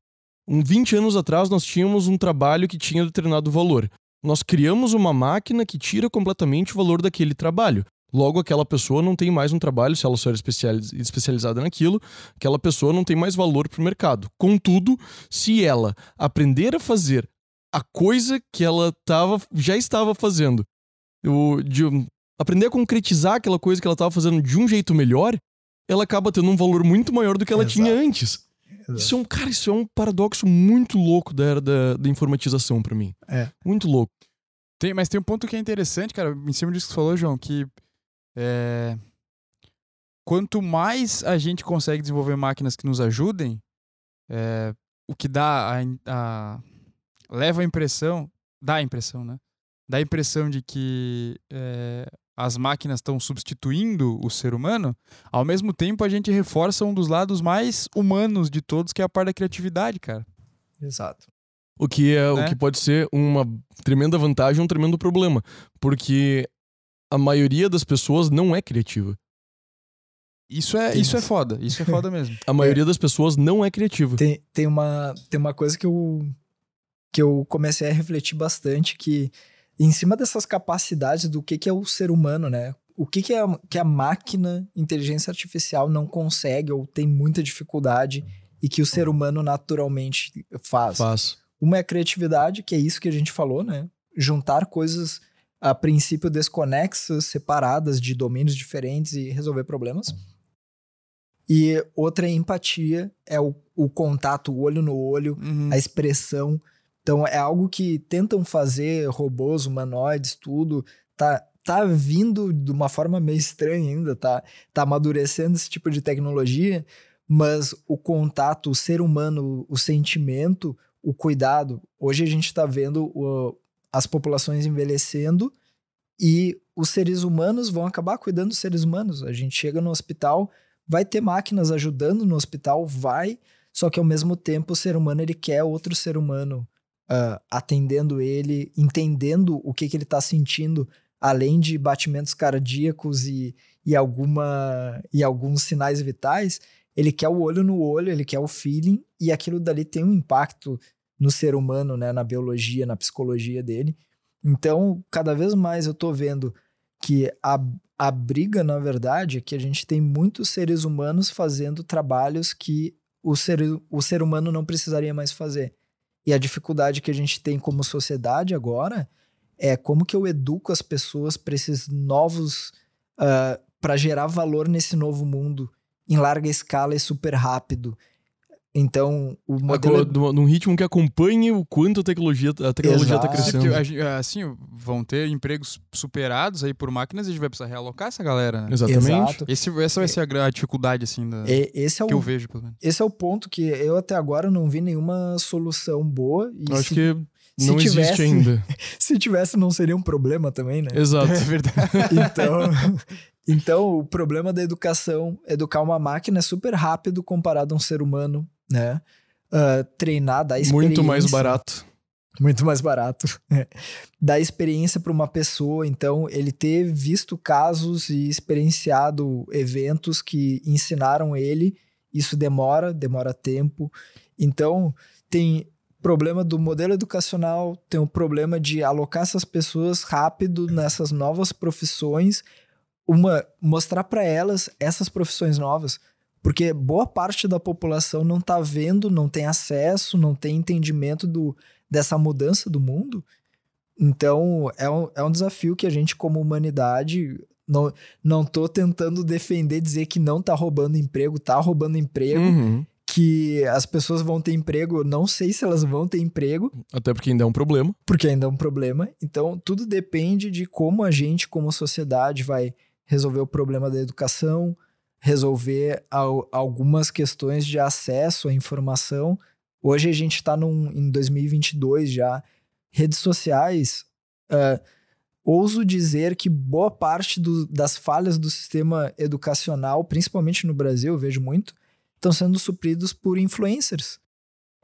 um 20 anos atrás nós tínhamos um trabalho que tinha determinado valor nós criamos uma máquina que tira completamente o valor daquele trabalho. Logo, aquela pessoa não tem mais um trabalho, se ela só era especializ- especializada naquilo, aquela pessoa não tem mais valor para o mercado. Contudo, se ela aprender a fazer a coisa que ela tava, já estava fazendo, o- de aprender a concretizar aquela coisa que ela estava fazendo de um jeito melhor, ela acaba tendo um valor muito maior do que ela Exato. tinha antes. Isso é um, cara, isso é um paradoxo muito louco da era da, da informatização para mim. É. Muito louco. Tem, mas tem um ponto que é interessante, cara, em cima disso que você falou, João, que é, quanto mais a gente consegue desenvolver máquinas que nos ajudem, é, o que dá a, a- leva a impressão, dá a impressão, né? Dá a impressão de que é, as máquinas estão substituindo o ser humano, ao mesmo tempo a gente reforça um dos lados mais humanos de todos, que é a parte da criatividade, cara. Exato. O que é Né? o que pode ser uma tremenda vantagem e um tremendo problema. Porque a maioria das pessoas não é criativa. Isso é, Tem isso é foda, isso é foda mesmo. A maioria das pessoas não é criativa. Tem, tem, uma, tem uma coisa que eu, que eu comecei a refletir bastante, que em cima dessas capacidades do que, que é o ser humano, né? O que, que, é, a- que a máquina, inteligência artificial, não consegue ou tem muita dificuldade e que o ser humano naturalmente faz. Faz. Uma é a criatividade, que é isso que a gente falou, né? Juntar coisas a princípio desconexas, separadas de domínios diferentes e resolver problemas. E outra é empatia, é o, o contato, o olho no olho, Uhum. a expressão. Então é algo que tentam fazer robôs, humanoides, tudo. Tá, tá vindo de uma forma meio estranha ainda, tá, tá amadurecendo esse tipo de tecnologia, mas o contato, o ser humano, o sentimento, o cuidado. Hoje a gente está vendo o- as populações envelhecendo e os seres humanos vão acabar cuidando dos seres humanos. A gente chega no hospital, vai ter máquinas ajudando no hospital, vai, só que ao mesmo tempo o ser humano ele quer outro ser humano ah, atendendo ele, entendendo o que, que ele está sentindo, além de batimentos cardíacos e, e, alguma, e alguns sinais vitais, ele quer o olho no olho, ele quer o feeling, e aquilo dali tem um impacto no ser humano, né, na biologia, na psicologia dele. Então, cada vez mais eu tô vendo que a, a briga, na verdade, é que a gente tem muitos seres humanos fazendo trabalhos que o ser, o ser humano não precisaria mais fazer. E a dificuldade que a gente tem como sociedade agora é como que eu educo as pessoas para esses novos. para gerar valor nesse novo mundo em larga escala e super rápido. Então, o modelo. Aco- num- Num ritmo que acompanhe o quanto a tecnologia, a tecnologia tá porque crescendo. a gen- assim, vão ter empregos superados aí por máquinas e a gente vai precisar realocar essa galera, né? Exatamente. Exato. Esse, essa vai ser a, a dificuldade, assim, da, E- esse, é que eu vejo, pelo menos. esse é o ponto que eu até agora não vi nenhuma solução boa. E Eu acho se, que se não tivesse- existe ainda. se tivesse, não seria um problema também, né? Exato. É verdade. Então, então, o problema da educação, educar uma máquina é super rápido comparado a um ser humano, né? Ah, treinar, dar experiência. Muito mais barato. Muito mais barato. Dar experiência para uma pessoa, então, ele ter visto casos e experienciado eventos que ensinaram ele Isso demora, demora tempo. Então, tem problema do modelo educacional, tem o problema de alocar essas pessoas rápido nessas novas profissões, uma mostrar para elas essas profissões novas, porque boa parte da população não está vendo, não tem acesso, não tem entendimento do, dessa mudança do mundo. Então, é um, é um desafio que a gente, como humanidade, não, não tô tentando defender, dizer que não tá roubando emprego, tá roubando emprego. Uhum. Que as pessoas vão ter emprego, não sei se elas vão ter emprego. Até porque ainda é um problema. Porque ainda é um problema. Então, tudo depende de como a gente, como sociedade, vai resolver o problema da educação, resolver al algumas questões de acesso à informação. Hoje a gente está em 2022 já. Redes sociais. Uh, ouso dizer que boa parte do, das falhas do sistema educacional, principalmente no Brasil, eu vejo muito, estão sendo supridos por influencers.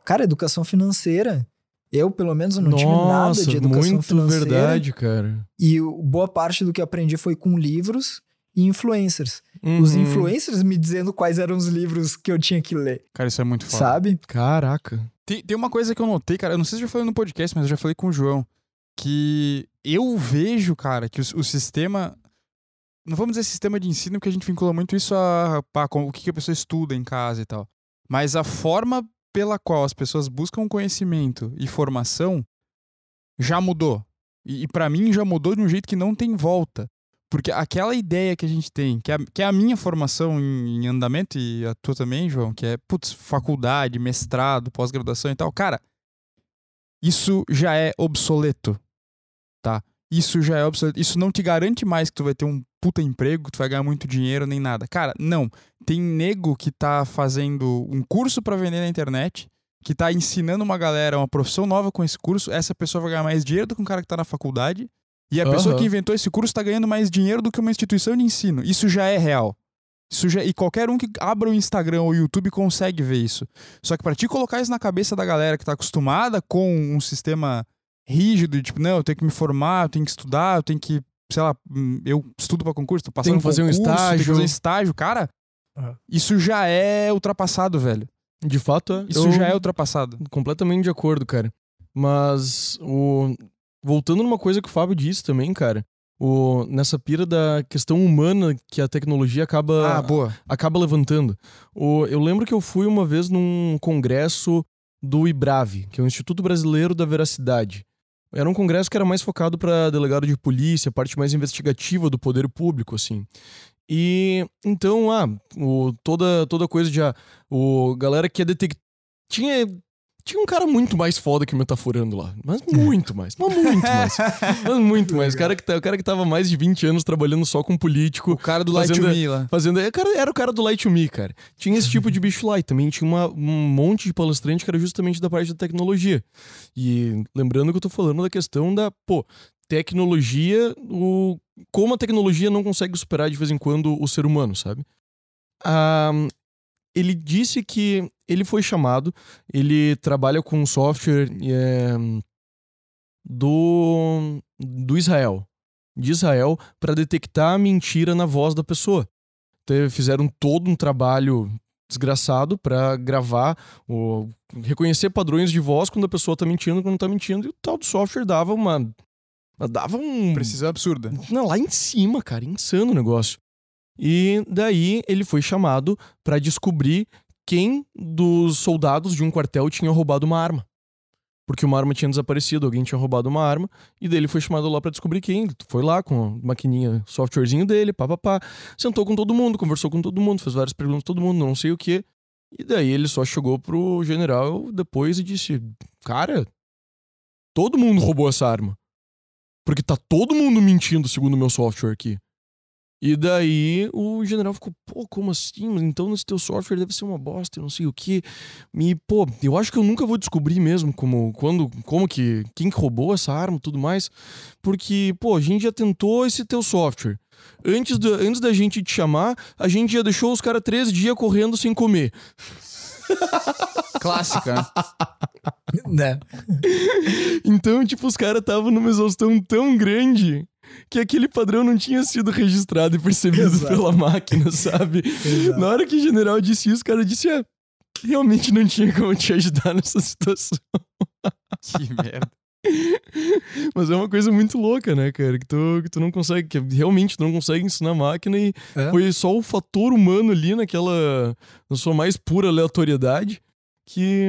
Cara, educação financeira. Eu, pelo menos, não Nossa, tive nada de educação muito financeira. verdade, cara. E boa parte do que aprendi foi com livros e influencers. Uhum. Os influencers me dizendo quais eram os livros que eu tinha que ler. Cara, isso é muito foda. Sabe? Caraca. Tem, tem uma coisa que eu notei, cara. Eu não sei se eu já falei no podcast, mas eu já falei com o João. Que eu vejo, cara, que o, o sistema. Não vamos dizer sistema de ensino, porque a gente vincula muito isso a, a, a o que a pessoa estuda em casa e tal. Mas a forma pela qual as pessoas buscam conhecimento e formação já mudou. E, e para mim já mudou de um jeito que não tem volta. Porque aquela ideia que a gente tem, que é, que é a minha formação em, em, andamento, e a tua também, João, que é, putz, faculdade, mestrado, pós-graduação e tal, cara, isso já é obsoleto, tá? Isso já é obsoleto. Isso não te garante mais que tu vai ter um puta emprego, que tu vai ganhar muito dinheiro, nem nada. Cara, não. Tem nego que tá fazendo um curso para vender na internet, que tá ensinando uma galera uma profissão nova com esse curso, essa pessoa vai ganhar mais dinheiro do que um cara que tá na faculdade, e a uhum. pessoa que inventou esse curso está ganhando mais dinheiro do que uma instituição de ensino. Isso já é real. Isso já... E qualquer um que abra o Instagram ou o YouTube consegue ver isso. Só que para te colocar isso na cabeça da galera que está acostumada com um sistema rígido, tipo, não, eu tenho que me formar, eu tenho que estudar, eu tenho que, sei lá, hum, eu estudo para concurso, tô passando tem que fazer concurso, um estágio. Tem que fazer um estágio, cara. Uhum. Isso já é ultrapassado, velho. De fato, isso já é ultrapassado. Completamente de acordo, cara. Mas o voltando numa coisa que o Fábio disse também, cara, o, nessa pira da questão humana que a tecnologia acaba, ah, boa. acaba levantando. O, eu lembro que eu fui uma vez num congresso do IBRAVE, que é o Instituto Brasileiro da Veracidade. Era um congresso que era mais focado para delegado de polícia, parte mais investigativa do poder público, assim. E então, ah, o, toda, toda coisa de. Ah, o galera que é detective. Tinha tinha um cara muito mais foda que metaforando lá. Mas muito mais. Mas muito mais. Mas muito mais. O cara, que, tá, o cara que tava mais de 20 anos trabalhando só com político. O cara do Light to Me lá. Fazendo, era, era o cara do Light to Me, cara. Tinha esse tipo de bicho lá. E também tinha uma, um monte de palestrante que era justamente da parte da tecnologia. E lembrando que eu tô falando da questão da, pô, tecnologia, o, como a tecnologia não consegue superar de vez em quando o ser humano, sabe? Ah, ele disse que ele foi chamado, ele trabalha com software é, do, do Israel, de Israel, para detectar a mentira na voz da pessoa. Então, fizeram todo um trabalho desgraçado para gravar, o, reconhecer padrões de voz quando a pessoa tá mentindo, quando não tá mentindo, e o tal do software dava uma. Dava um. Precisão absurda. Não, lá em cima, cara, insano o negócio. E daí ele foi chamado para descobrir quem dos soldados de um quartel tinha roubado uma arma. Porque uma arma tinha desaparecido, alguém tinha roubado uma arma, e daí ele foi chamado lá para descobrir quem. Foi lá com a maquininha, softwarezinho dele, papapá. Sentou com todo mundo, conversou com todo mundo, fez várias perguntas todo mundo, não sei o que. E daí ele só chegou pro general depois e disse: Cara, todo mundo roubou essa arma. Porque tá todo mundo mentindo segundo o meu software aqui. E daí o general ficou, pô, como assim? Então esse teu software deve ser uma bosta, não sei o que. E, pô, eu acho que eu nunca vou descobrir mesmo como, quando, como que, quem que roubou essa arma e tudo mais. Porque, pô, a gente já tentou esse teu software. Antes, da, antes da gente te chamar, a gente já deixou os caras três dias correndo sem comer. Clássica. né? Então, tipo, os caras estavam numa exaustão tão grande que aquele padrão não tinha sido registrado e percebido Exato. pela máquina, sabe? Na hora que o general disse isso, o cara disse: é, realmente não tinha como te ajudar nessa situação. Que merda. Mas é uma coisa muito louca, né, cara? Que tu, que tu não consegue, que realmente tu não consegue ensinar a máquina e É. foi só o fator humano ali naquela, na sua mais pura aleatoriedade que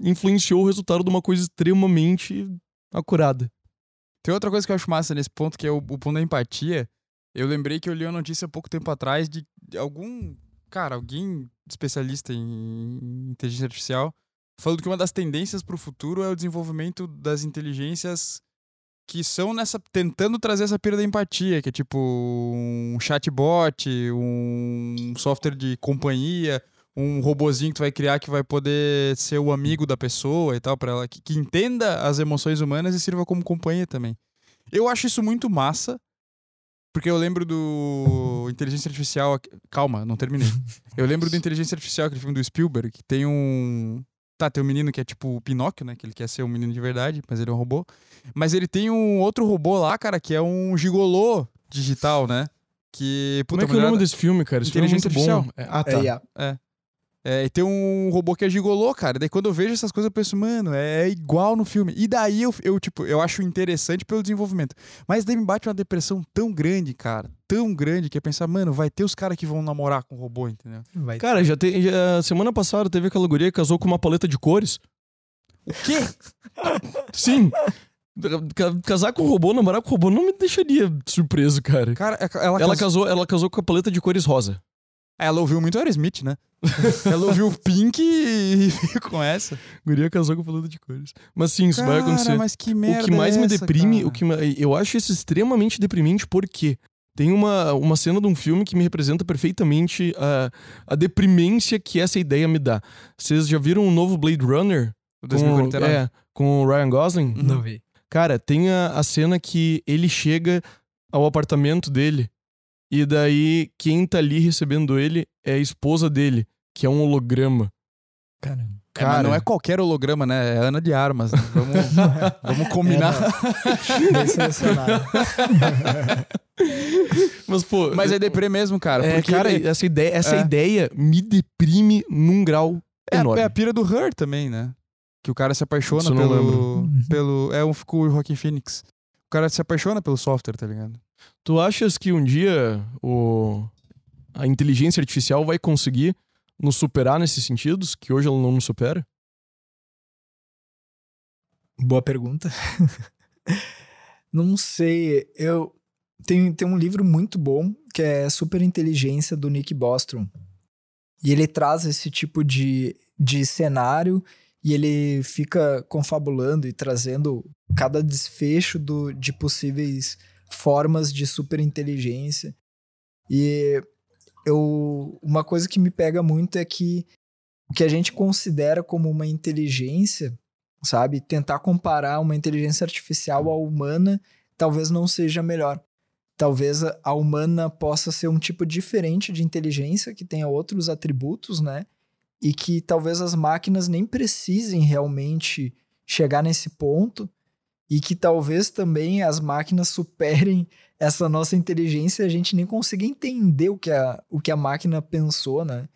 influenciou o resultado de uma coisa extremamente acurada. Tem outra coisa que eu acho massa nesse ponto, que é o, o ponto da empatia. Eu lembrei que eu li uma notícia há pouco tempo atrás de algum, cara, alguém especialista em inteligência artificial, falando que uma das tendências para o futuro é o desenvolvimento das inteligências que são nessa tentando trazer essa pira da empatia, que é tipo um chatbot, um software de companhia, um robozinho que tu vai criar que vai poder ser o amigo da pessoa e tal, para ela que, que entenda as emoções humanas e sirva como companhia também. Eu acho isso muito massa, porque eu lembro do Inteligência Artificial. Calma, não terminei. Eu lembro do Inteligência Artificial, aquele filme do Spielberg, que tem um. Tá, tem um menino que é tipo o Pinóquio, né? Que ele quer ser um menino de verdade, mas ele é um robô. Mas ele tem um outro robô lá, cara, que é um gigolô digital, né? Que. Como é que é o nome desse filme, cara? Esse filme é muito Inteligência bom. É, ah, tá. É, IA. É, e tem um robô que é gigolô, cara. Daí quando eu vejo essas coisas, eu penso, mano, é igual no filme. E daí eu, eu, tipo, eu acho interessante pelo desenvolvimento. Mas daí me bate uma depressão tão grande, cara. Tão grande, que é pensar, mano, vai ter os caras que vão namorar com o robô, entendeu? Vai Cara, já tem. Já, semana passada teve aquela guria que casou com uma paleta de cores. O quê? Sim. Ca- Casar com o robô, namorar com o robô não me deixaria surpreso, cara. Cara, é, ela, Ela casou, ela casou com a paleta de cores rosa. Ela ouviu muito Aerosmith, né? ela ouviu o Pink e veio com essa. Guria casou com paleta de cores. Mas sim, isso vai Cara, acontecer. mas que merda o que mais é me essa, deprime, cara? o que eu acho isso extremamente deprimente porque tem uma, uma cena de um filme que me representa perfeitamente a, a deprimência que essa ideia me dá. Vocês já viram o novo Blade Runner? O Com, 2049. é, com o Ryan Gosling? Não vi. Cara, tem a, a cena que ele chega ao apartamento dele e daí quem tá ali recebendo ele é a esposa dele, que é um holograma. Caramba. É, mas Cara, não é qualquer holograma, né? É Ana de Armas. né? Vamos, vamos combinar. Selecionado. Mas, pô. Mas é deprê mesmo, cara. é, porque cara, essa, ideia, essa É. ideia me deprime num grau é, a- enorme. é a pira do Her também, né? Que o cara se apaixona Isso eu não pelo, lembro. pelo. É um com o Joaquin Phoenix. O cara se apaixona pelo software, tá ligado? Tu achas que um dia o... a inteligência artificial vai conseguir nos superar nesses sentidos, que hoje ela não nos supera? Boa pergunta. Não sei. Eu tem, tem um livro muito bom que é Super Inteligência do Nick Bostrom. E ele traz esse tipo de, de cenário e ele fica confabulando e trazendo cada desfecho do, de possíveis formas de superinteligência. E eu, uma coisa que me pega muito é que o que a gente considera como uma inteligência sabe? Tentar comparar uma inteligência artificial à humana talvez não seja melhor. Talvez a- humana possa ser um tipo diferente de inteligência que tenha outros atributos, né? E que talvez as máquinas nem precisem realmente chegar nesse ponto e que talvez também as máquinas superem essa nossa inteligência e a gente nem consiga entender o que a, o que a máquina pensou, né?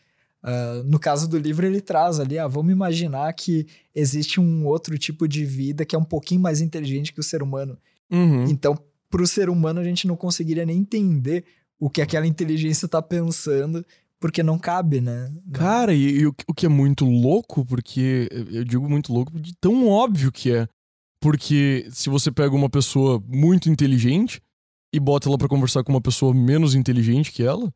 Ah, no caso do livro, ele traz ali, ah, vamos imaginar que existe um outro tipo de vida que é um pouquinho mais inteligente que o ser humano. Uhum. Então, para o ser humano, a gente não conseguiria nem entender o que aquela inteligência está pensando, porque não cabe, né? Cara, e, e o, que- o que é muito louco, porque eu digo muito louco de tão óbvio que é. Porque se você pega uma pessoa muito inteligente e bota ela pra conversar com uma pessoa menos inteligente que ela,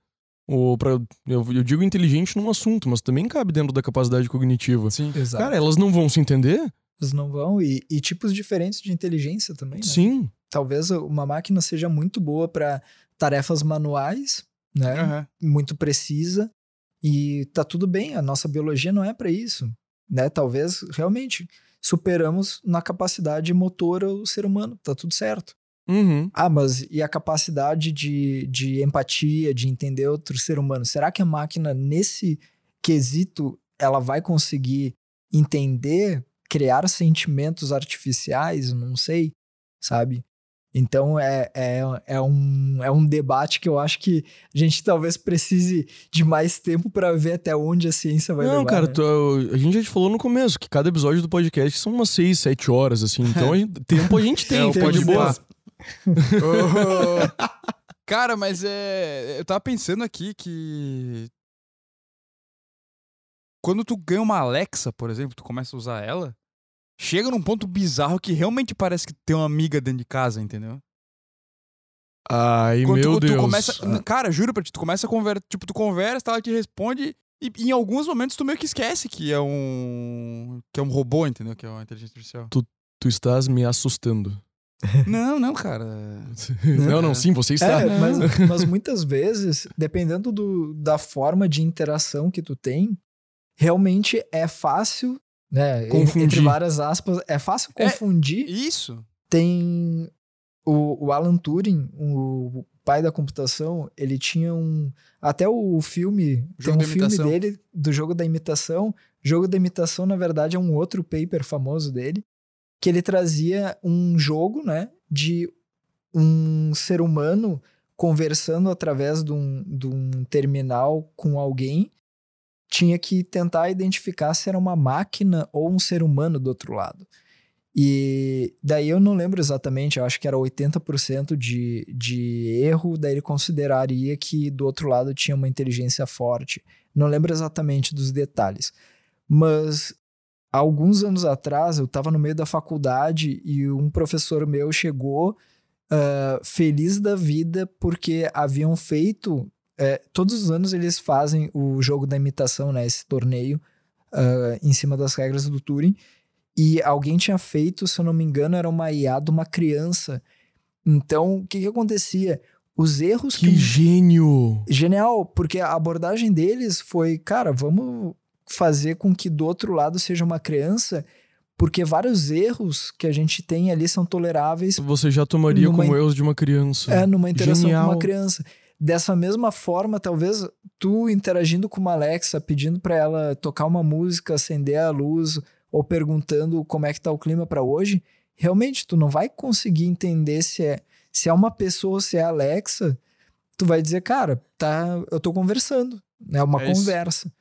ou para eu, eu digo inteligente num assunto, mas também cabe dentro da capacidade cognitiva. Sim. Exato. Cara, elas não vão se entender? Eles não vão. E, e tipos diferentes de inteligência também, né? Sim. Talvez uma máquina seja muito boa para tarefas manuais, né? Aham. muito precisa e tá tudo bem, a nossa biologia não é para isso, né? Talvez realmente superamos na capacidade motora o ser humano, tá tudo certo. Uhum. Ah, mas e a capacidade de, de empatia, de entender outro ser humano? Será que a máquina, nesse quesito, ela vai conseguir entender, criar sentimentos artificiais? Não sei, sabe? Então é, é, é, um, é um debate que eu acho que a gente talvez precise de mais tempo para ver até onde a ciência vai Não, levar. cara, né? tu- a gente já te falou no começo que cada episódio do podcast são umas 6, 7 horas, assim. Então a gente- tempo a gente tem, É, o fica pode de boa. boa. Cara, mas é. Eu tava pensando aqui que. Quando tu ganha uma Alexa, por exemplo, tu começa a usar ela, chega num ponto bizarro que realmente parece que tem uma amiga dentro de casa, entendeu? Ai, Quando meu tu, tu Deus. começa. Cara, juro pra ti, tu começa a conversar. Tipo, tu conversa, ela te responde. E em alguns momentos tu meio que esquece que é um. que é um robô, entendeu? Que é uma inteligência artificial. Tu estás me assustando. não, não, cara. não, não, sim, você está. É, mas, mas muitas vezes, dependendo do, da forma de interação que tu tem, realmente é fácil, né? Confundir. Entre várias aspas, é fácil É. confundir. Isso. Tem o, o Alan Turing, o pai da computação, ele tinha um. Até o filme. Jogo tem um filme dele do jogo da imitação. Jogo da imitação, na verdade, é um outro paper famoso dele. Que ele trazia um jogo, né? De um ser humano conversando através de um, de um terminal com alguém. Tinha que tentar identificar se era uma máquina ou um ser humano do outro lado. E daí eu não lembro exatamente, eu acho que era 80% de, de erro, daí ele consideraria que do outro lado tinha uma inteligência forte. Não lembro exatamente dos detalhes. Mas alguns anos atrás, eu estava no meio da faculdade e um professor meu chegou ah, feliz da vida porque haviam feito. Eh, todos os anos eles fazem o jogo da imitação, né? Esse torneio ah, em cima das regras do Turing. E alguém tinha feito, se eu não me engano, era uma IA de uma criança. Então, o que, que acontecia? Os erros que. Que gênio! Genial, porque a abordagem deles foi, cara, vamos fazer com que do outro lado seja uma criança, porque vários erros que a gente tem ali são toleráveis Você já tomaria Numa como erros de uma criança. é, numa interação Genial. com uma criança. Dessa mesma forma, talvez tu interagindo com uma Alexa, pedindo para ela tocar uma música, acender a luz ou perguntando como é que tá o clima para hoje, realmente tu não vai conseguir entender se é se é uma pessoa ou se é a Alexa. Tu vai dizer, cara, tá, eu tô conversando, é uma É isso. conversa.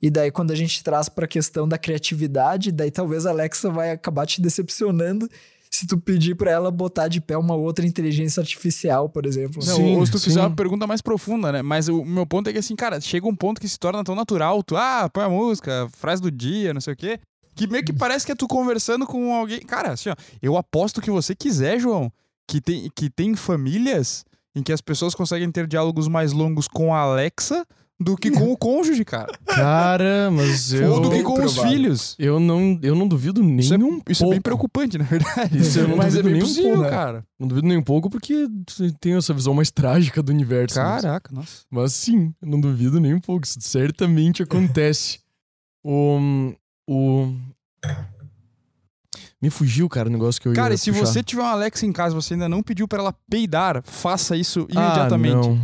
E daí quando a gente traz para a questão da criatividade, daí talvez a Alexa vai acabar te decepcionando se tu pedir para ela botar de pé uma outra inteligência artificial, por exemplo. Não, Sim, ou se tu fizer uma pergunta mais profunda, né? Mas o meu ponto é que, assim, cara, chega um ponto que se torna tão natural. Tu, ah, põe a música, frase do dia, não sei o quê. Que meio que parece que é tu conversando com alguém. Cara, assim, ó, eu aposto que você quiser, João, que tem, que tem famílias em que as pessoas conseguem ter diálogos mais longos com a Alexa do que com o cônjuge, cara. Cara, mas eu. Ou do que com os provável. filhos. Eu não, eu não duvido nem Isso, é, um isso é bem pouco. preocupante, na verdade. Isso eu não Mas é duvido bem nem um possível, pouco, né? cara. Não duvido nem um pouco porque tem essa visão mais trágica do universo. mas- Caraca, nossa. Mas sim, eu não duvido nem um pouco. Isso certamente acontece. o. O. Me fugiu, cara, o negócio que eu ia Cara, e se puxar. você tiver uma Alexa em casa e você ainda não pediu pra ela peidar, faça isso Ah, imediatamente. não.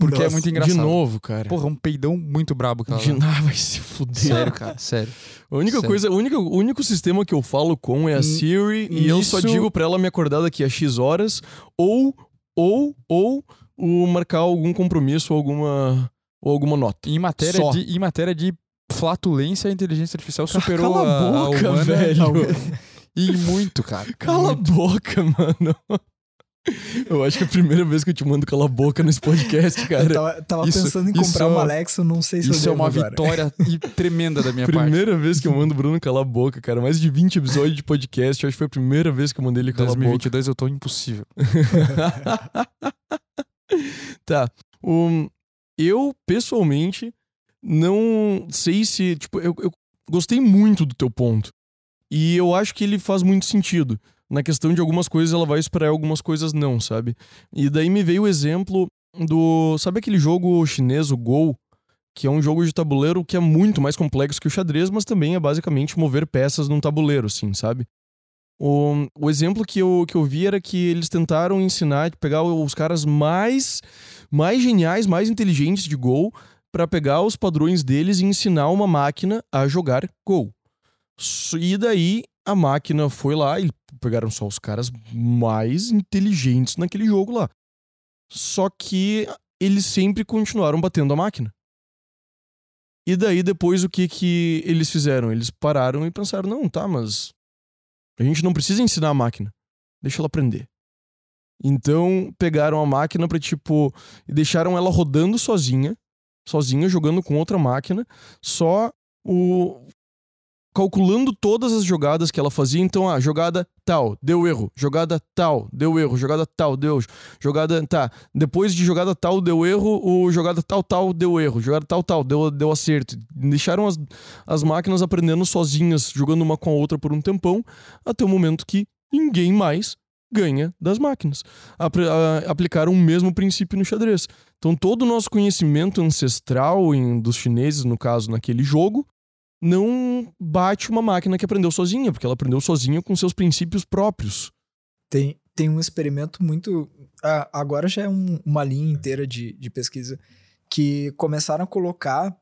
Porque é Nossa, muito engraçado. De novo, cara. Porra, um peidão muito brabo, cara. De nada vai se fuder. Sério, cara, sério. A única Sério. coisa, o único sistema que eu falo com é a N- Siri e eu só digo pra ela me acordar daqui a X horas ou ou ou o marcar algum compromisso ou alguma ou alguma nota. Em matéria, Só. de, em matéria de flatulência, a inteligência artificial superou Cala a a, a boca, humana velho. E muito, cara. Cala a boca, mano. Eu acho que é a primeira vez que eu te mando cala a boca nesse podcast, Eu cara. tava, tava Isso- pensando em comprar é- uma Alexa, não sei se Isso eu é uma agora. vitória tremenda da minha parte. Primeira vez que eu mando o Bruno calar a boca, cara. Mais de 20 episódios de podcast. Eu acho que foi a primeira vez que eu mandei ele calar a boca. 2022 eu tô impossível. tá. Um, eu, pessoalmente, não sei se. Tipo, eu, eu gostei muito do teu ponto. E eu acho que ele faz muito sentido. Na questão de algumas coisas ela vai esperar algumas coisas não, sabe? E daí me veio o exemplo do. Sabe aquele jogo chinês, o Go? Que é um jogo de tabuleiro que é muito mais complexo que o xadrez, mas também é basicamente mover peças num tabuleiro, assim, sabe? O, o exemplo que eu, que eu vi era que eles tentaram ensinar, pegar os caras mais, mais geniais, mais inteligentes de Go, para pegar os padrões deles e ensinar uma máquina a jogar Go. E daí a máquina foi lá e pegaram só os caras mais inteligentes naquele jogo lá. Só que eles sempre continuaram batendo a máquina. E daí depois o que que eles fizeram? Eles pararam e pensaram: "Não, tá, mas a gente não precisa ensinar a máquina. Deixa ela aprender". Então pegaram a máquina para tipo e deixaram ela rodando sozinha, sozinha jogando com outra máquina, só o calculando todas as jogadas que ela fazia. Então, a ah, jogada tal, deu erro. Jogada tal, deu erro. Jogada tal, deu Jogada, tá. Depois de jogada tal, deu erro. O jogada tal, tal, deu erro. Jogada tal, tal, deu, deu acerto. Deixaram as, as máquinas aprendendo sozinhas, jogando uma com a outra por um tempão, até o momento que ninguém mais ganha das máquinas. Apl aplicaram o mesmo princípio no xadrez. Então, todo o nosso conhecimento ancestral em, dos chineses, no caso, naquele jogo, não bate uma máquina que aprendeu sozinha, porque ela aprendeu sozinha com seus princípios próprios. Tem, tem um experimento muito. Ah, agora já é um, uma linha inteira de, de pesquisa que começaram a colocar,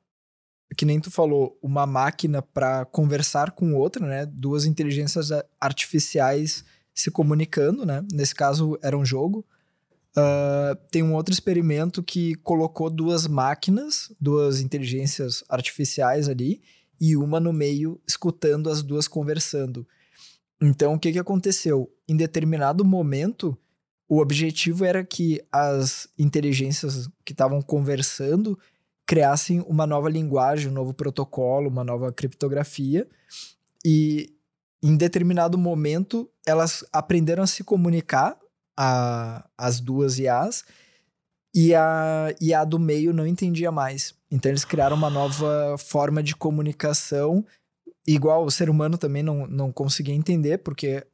que nem tu falou, uma máquina para conversar com outra, né? Duas inteligências artificiais se comunicando, né? Nesse caso era um jogo. Uh, tem um outro experimento que colocou duas máquinas, duas inteligências artificiais ali, e uma no meio escutando as duas conversando. Então, o que, que aconteceu? Em determinado momento, o objetivo era que as inteligências que estavam conversando criassem uma nova linguagem, um novo protocolo, uma nova criptografia. E em determinado momento, elas aprenderam a se comunicar, a, as duas IAs, e a, e a do meio não entendia mais. Então eles criaram uma nova forma de comunicação, igual o ser humano também não, não conseguia entender, porque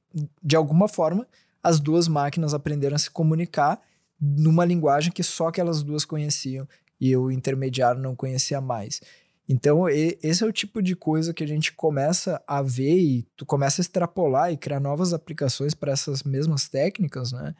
de alguma forma as duas máquinas aprenderam a se comunicar numa linguagem que só aquelas duas conheciam e o intermediário não conhecia mais. Então, esse é o tipo de coisa que a gente começa a ver e tu começa a extrapolar e criar novas aplicações para essas mesmas técnicas, né?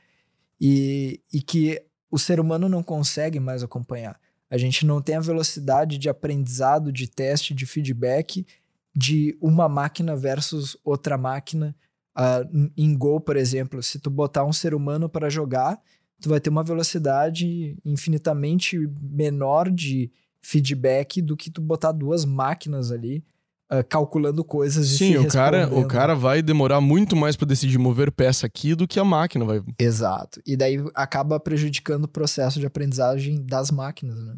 E, e que o ser humano não consegue mais acompanhar. A gente não tem a velocidade de aprendizado, de teste, de feedback de uma máquina versus outra máquina. Uh, em Go, por exemplo, se tu botar um ser humano para jogar, tu vai ter uma velocidade infinitamente menor de feedback do que tu botar duas máquinas ali uh, calculando coisas Sim, e Sim, o cara, o cara vai demorar muito mais para decidir mover peça aqui do que a máquina vai. Exato. E daí acaba prejudicando o processo de aprendizagem das máquinas, né?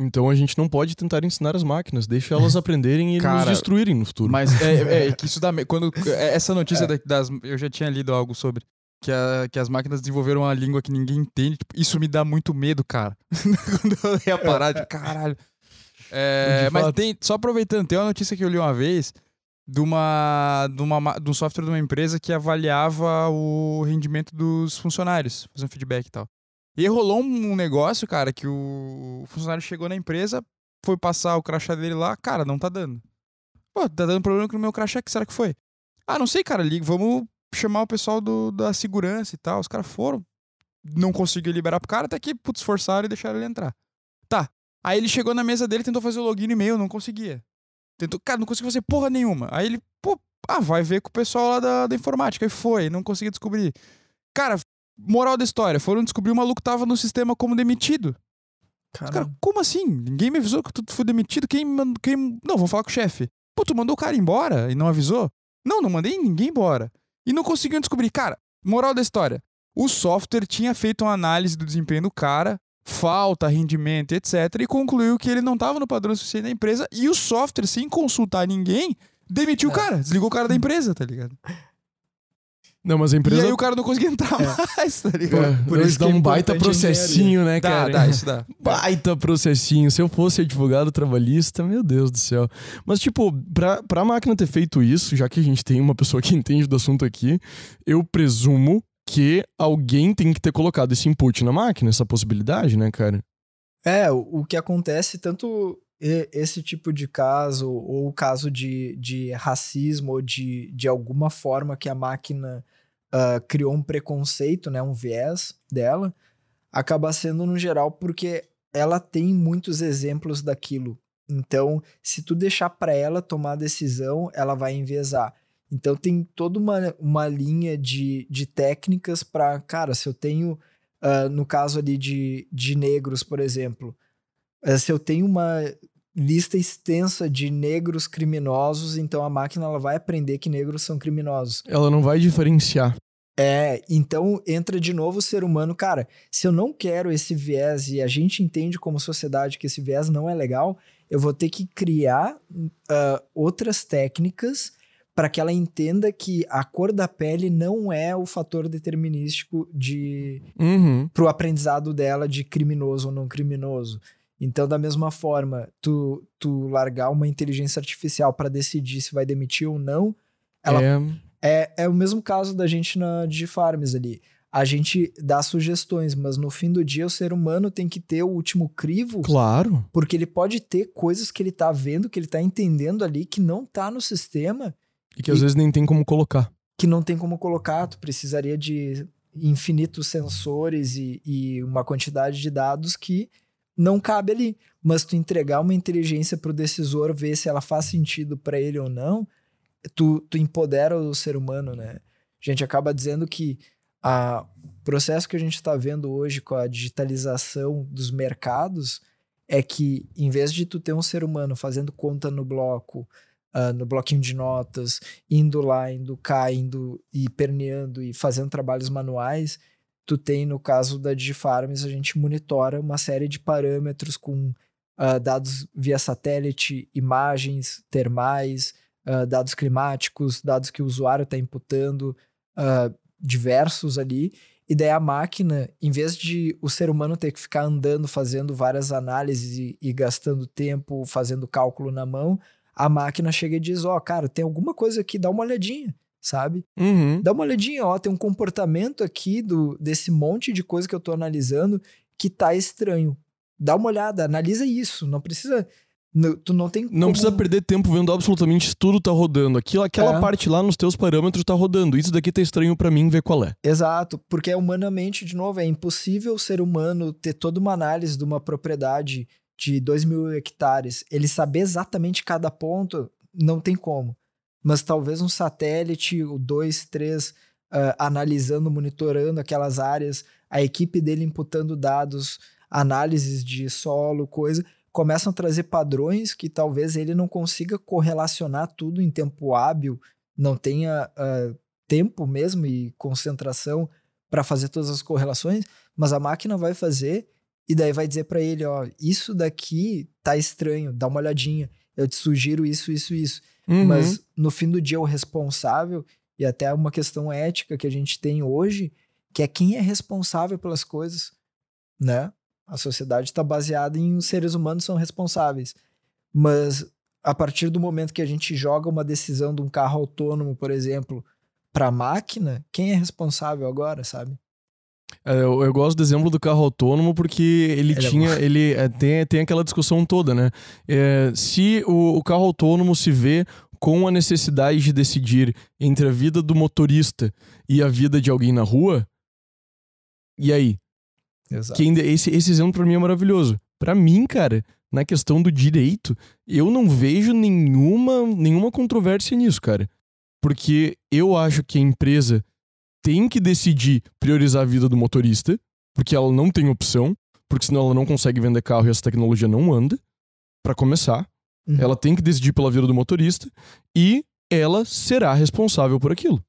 Então a gente não pode tentar ensinar as máquinas, deixa elas aprenderem e Cara, nos destruírem no futuro. Mas é, é, é que isso dá. Quando, é, essa notícia é. das. Eu já tinha lido algo sobre. Que, a, que as máquinas desenvolveram uma língua que ninguém entende. Tipo, isso me dá muito medo, cara. Quando eu ia parar de caralho. É, mas tem, só aproveitando, tem uma notícia que eu li uma vez de, uma, de, uma, de um software de uma empresa que avaliava o rendimento dos funcionários, fazendo feedback e tal. E rolou um negócio, cara, que o funcionário chegou na empresa, foi passar o crachá dele lá, cara, não tá dando. Pô, tá dando problema com o meu crachá, que será que foi? Ah, não sei, cara, liga, vamos chamar o pessoal do, da segurança e tal. Os caras foram, não conseguiu liberar pro cara, até que, putz, forçaram e deixaram ele entrar. Tá, Aí ele chegou na mesa dele, tentou fazer o login no e-mail, não conseguia. Tentou, cara, não conseguiu fazer porra nenhuma. Aí ele, pô, ah, vai ver com o pessoal lá da, da informática. E foi, não conseguia descobrir. Cara, moral da história, foram descobrir o maluco tava no sistema como demitido. Cara, como assim? Ninguém me avisou que tu foi demitido? Quem, quem... Não, vamos falar com o chefe. Pô, tu mandou o cara embora e não avisou? Não, não mandei ninguém embora. E não conseguiam descobrir. Cara, moral da história. O software tinha feito uma análise do desempenho do cara, falta, rendimento, etc. E concluiu que ele não estava no padrão suficiente da empresa e o software, sem consultar ninguém, demitiu é. o cara, desligou o cara da empresa, tá ligado? Não, mas a empresa. E aí o cara não conseguia entrar é. mais, tá ligado? É. Por isso dá um baita processinho, né, cara? Dá, dá, isso dá. Baita processinho. Se eu fosse advogado trabalhista, meu Deus do céu. Mas, tipo, pra, pra máquina ter feito isso, já que a gente tem uma pessoa que entende do assunto aqui, eu presumo que alguém tem que ter colocado esse input na máquina, essa possibilidade, né, cara? É, o, que acontece, tanto esse tipo de caso, ou o caso de, de racismo, ou de, de alguma forma que a máquina uh, criou um preconceito, né, um viés dela, acaba sendo no geral porque ela tem muitos exemplos daquilo. Então, se tu deixar para ela tomar a decisão, ela vai enviesar. Então tem toda uma, uma linha de, de técnicas para, cara, se eu tenho, uh, no caso ali de, de negros, por exemplo, uh, se eu tenho uma lista extensa de negros criminosos, então a máquina ela vai aprender que negros são criminosos. Ela não vai diferenciar. É, então entra de novo o ser humano, cara. Se eu não quero esse viés e a gente entende como sociedade que esse viés não é legal, eu vou ter que criar uh, outras técnicas para que ela entenda que a cor da pele não é o fator determinístico de Uhum. pro aprendizado dela de criminoso ou não criminoso. Então, da mesma forma, tu, tu largar uma inteligência artificial para decidir se vai demitir ou não, ela É, é, é o mesmo caso da gente na Digifarms ali. A gente dá sugestões, mas no fim do dia o ser humano tem que ter o último crivo, claro. porque ele pode ter coisas que ele tá vendo, que ele tá entendendo ali, que não tá no sistema, E que às E- vezes nem tem como colocar. que não tem como colocar. Tu precisaria de infinitos sensores e, e uma quantidade de dados que não cabe ali. Mas tu entregar uma inteligência pro decisor, ver se ela faz sentido para ele ou não, tu, tu empodera o ser humano, né? A gente acaba dizendo que a- o processo que a gente está vendo hoje com a digitalização dos mercados é que, em vez de tu ter um ser humano fazendo conta no bloco, ah, no bloquinho de notas, indo lá, indo cá, indo e perneando e fazendo trabalhos manuais, tu tem, no caso da Digifarms, a gente monitora uma série de parâmetros com ah, dados via satélite, imagens termais, ah, dados climáticos, dados que o usuário está imputando, ah, diversos ali. E daí a máquina, em vez de o ser humano ter que ficar andando, fazendo várias análises e, e gastando tempo, fazendo cálculo na mão, a máquina chega e diz: Ó, cara, tem alguma coisa aqui, dá uma olhadinha, sabe? Uhum. Dá uma olhadinha, ó, tem um comportamento aqui do, desse monte de coisa que eu tô analisando que tá estranho. Dá uma olhada, analisa isso. Não precisa. n- tu não tem Não como- precisa perder tempo vendo absolutamente tudo tá rodando. Aquilo, aquela É. parte lá nos teus parâmetros tá rodando. Isso daqui tá estranho pra mim ver qual é. Exato, porque é humanamente, de novo, é impossível o ser humano ter toda uma análise de uma propriedade de 2 mil hectares, ele saber exatamente cada ponto, não tem como. Mas talvez um satélite, o dois, três, ah, analisando, monitorando aquelas áreas, a equipe dele imputando dados, análises de solo, coisa, começam a trazer padrões que talvez ele não consiga correlacionar tudo em tempo hábil, não tenha ah, tempo mesmo e concentração para fazer todas as correlações, mas a máquina vai fazer e daí vai dizer para ele, ó, isso daqui tá estranho, dá uma olhadinha. Eu te sugiro isso, isso, isso. Uhum. Mas no fim do dia o responsável e até uma questão ética que a gente tem hoje, que é quem é responsável pelas coisas, né? A sociedade está baseada em os seres humanos são responsáveis. Mas a partir do momento que a gente joga uma decisão de um carro autônomo, por exemplo, para a máquina, quem é responsável agora, sabe? É, eu, eu gosto do exemplo do carro autônomo porque ele, Ele é tinha. ele é, tem, tem aquela discussão toda, né? É, se o, o carro autônomo se vê com a necessidade de decidir entre a vida do motorista e a vida de alguém na rua, e aí? Exato. Que ainda, esse, esse exemplo pra mim é maravilhoso. Pra mim, cara, na questão do direito, eu não vejo nenhuma, nenhuma controvérsia nisso, cara. Porque eu acho que a empresa tem que decidir priorizar a vida do motorista, porque ela não tem opção, porque senão ela não consegue vender carro e essa tecnologia não anda. Pra começar, Uhum. ela tem que decidir pela vida do motorista e ela será responsável por aquilo.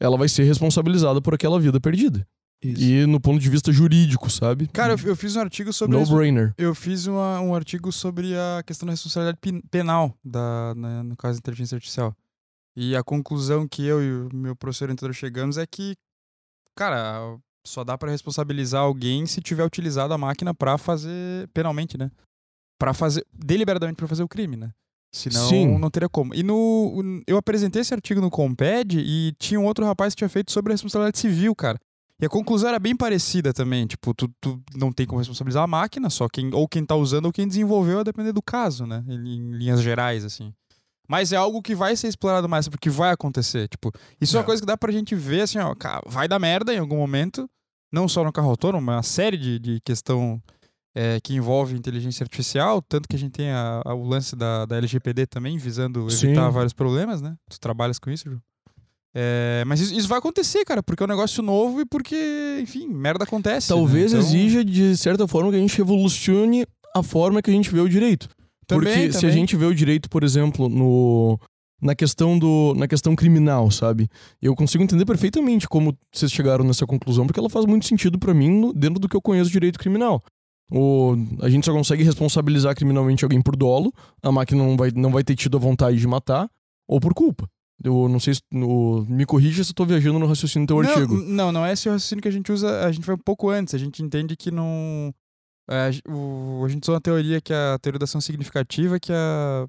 Ela vai ser responsabilizada por aquela vida perdida. Isso. E no ponto de vista jurídico, sabe? Cara, eu, eu fiz um artigo sobre No brainer. Eu fiz uma- um artigo sobre a questão da responsabilidade penal, da, né, no caso da inteligência artificial. E a conclusão que eu e o meu professor orientador chegamos é que, cara, só dá pra responsabilizar alguém se tiver utilizado a máquina pra fazer penalmente, né? Pra fazer deliberadamente pra fazer o crime, né? Senão Sim. não teria como. E no eu apresentei esse artigo no Comped e tinha um outro rapaz que tinha feito sobre a responsabilidade civil, cara. E a conclusão era bem parecida também. Tipo, tu, tu não tem como responsabilizar a máquina, só quem ou quem tá usando ou quem desenvolveu, a depender do caso, né? Em, em linhas gerais, assim. Mas é algo que vai ser explorado mais, porque vai acontecer. Tipo, isso é, uma É. coisa que dá pra gente ver, assim, ó, vai dar merda em algum momento. Não só no carro autônomo, mas uma série de, de questão é, que envolve inteligência artificial, tanto que a gente tem a- a- o lance da, da LGPD também, visando evitar Sim. vários problemas, né? Tu trabalhas com isso, Ju? É, mas isso, isso vai acontecer, cara, porque é um negócio novo e porque, enfim, merda acontece. Talvez né? Então, exija, de certa forma, que a gente revolucione a forma que a gente vê o direito. Também, Porque se a também. gente vê o direito, por exemplo, no, na, questão do, na questão criminal, sabe? Eu consigo entender perfeitamente como vocês chegaram nessa conclusão, porque ela faz muito sentido pra mim no- dentro do que eu conheço direito criminal. O, a gente só consegue responsabilizar criminalmente alguém por dolo, a máquina não vai, não vai ter tido a vontade de matar, ou por culpa. Eu não sei se. o- me corrija se eu tô viajando no raciocínio do teu não, artigo. Não, não é esse o raciocínio que a gente usa, a gente vai um pouco antes, a gente entende que não. É, o- a gente usa uma teoria que é a teoria da ação significativa, que a.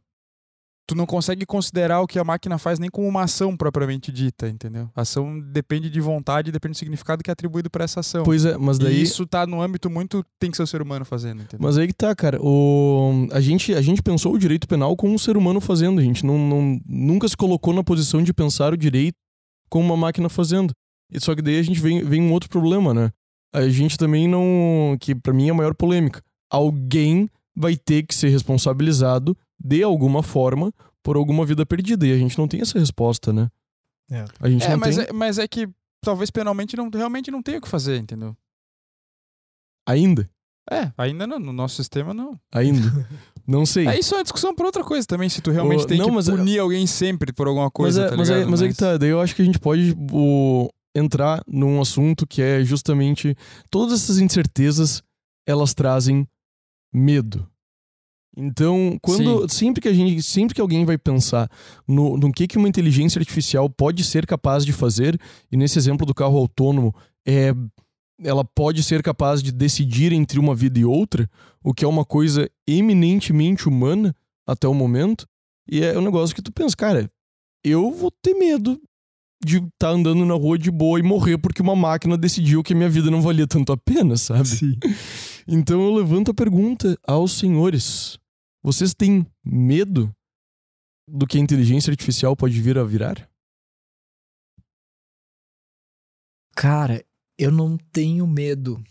Tu não consegue considerar o que a máquina faz nem como uma ação propriamente dita, entendeu? A ação depende de vontade, depende do significado que é atribuído para essa ação. Pois é, mas daí. E isso tá no âmbito muito. Tem que ser o ser humano fazendo, entendeu? Mas aí que tá, cara. O... A, gente, a gente pensou o direito penal como um ser humano fazendo. A gente não, não- nunca se colocou na posição de pensar o direito como uma máquina fazendo. Só que daí a gente vem, vem um outro problema, né? A gente também não. Que pra mim é a maior polêmica. Alguém vai ter que ser responsabilizado de alguma forma por alguma vida perdida. E a gente não tem essa resposta, né? É. A gente É, não mas, tem é, mas é que talvez penalmente não, realmente não tenha o que fazer, entendeu? ainda. É, ainda não, no nosso sistema não. Ainda. não sei. É, isso é uma discussão pra outra coisa também, se tu realmente Ô, tem não, que mas é- punir alguém sempre por alguma Mas, coisa, é, tá mas, é, ligado? mas é que tá, daí eu acho que a gente pode o, entrar num assunto que é justamente todas essas incertezas elas trazem medo. Então, quando sempre que a gente, sempre que alguém vai pensar no, no que que uma inteligência artificial pode ser capaz de fazer, e nesse exemplo do carro autônomo, é ela pode ser capaz de decidir entre uma vida e outra, o que é uma coisa eminentemente humana até o momento, e é um negócio que tu pensa, cara, eu vou ter medo de estar andando na rua de boa e morrer porque uma máquina decidiu que a minha vida não valia tanto a pena, sabe? Sim. Então eu levanto a pergunta aos senhores: vocês têm medo do que a inteligência artificial pode vir a virar? Cara, eu não tenho medo.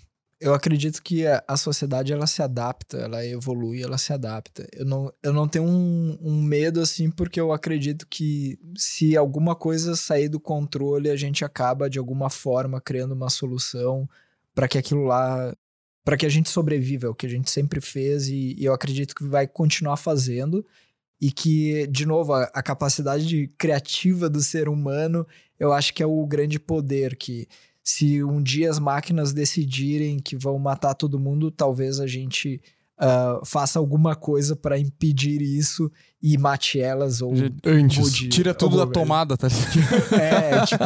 Eu acredito que a, sociedade ela se adapta, ela evolui, ela se adapta. Eu não, eu não tenho um, um medo assim, porque eu acredito que se alguma coisa sair do controle, a gente acaba de alguma forma criando uma solução para que aquilo lá. para que a gente sobreviva, é o que a gente sempre fez e, e eu acredito que vai continuar fazendo. E que, de novo, a, a capacidade de- criativa do ser humano, eu acho que é o grande poder que se um dia as máquinas decidirem que vão matar todo mundo, talvez a gente ah, faça alguma coisa para impedir isso e mate elas ou Antes. mude Tira tudo da tomada, tá ligado? É, tipo,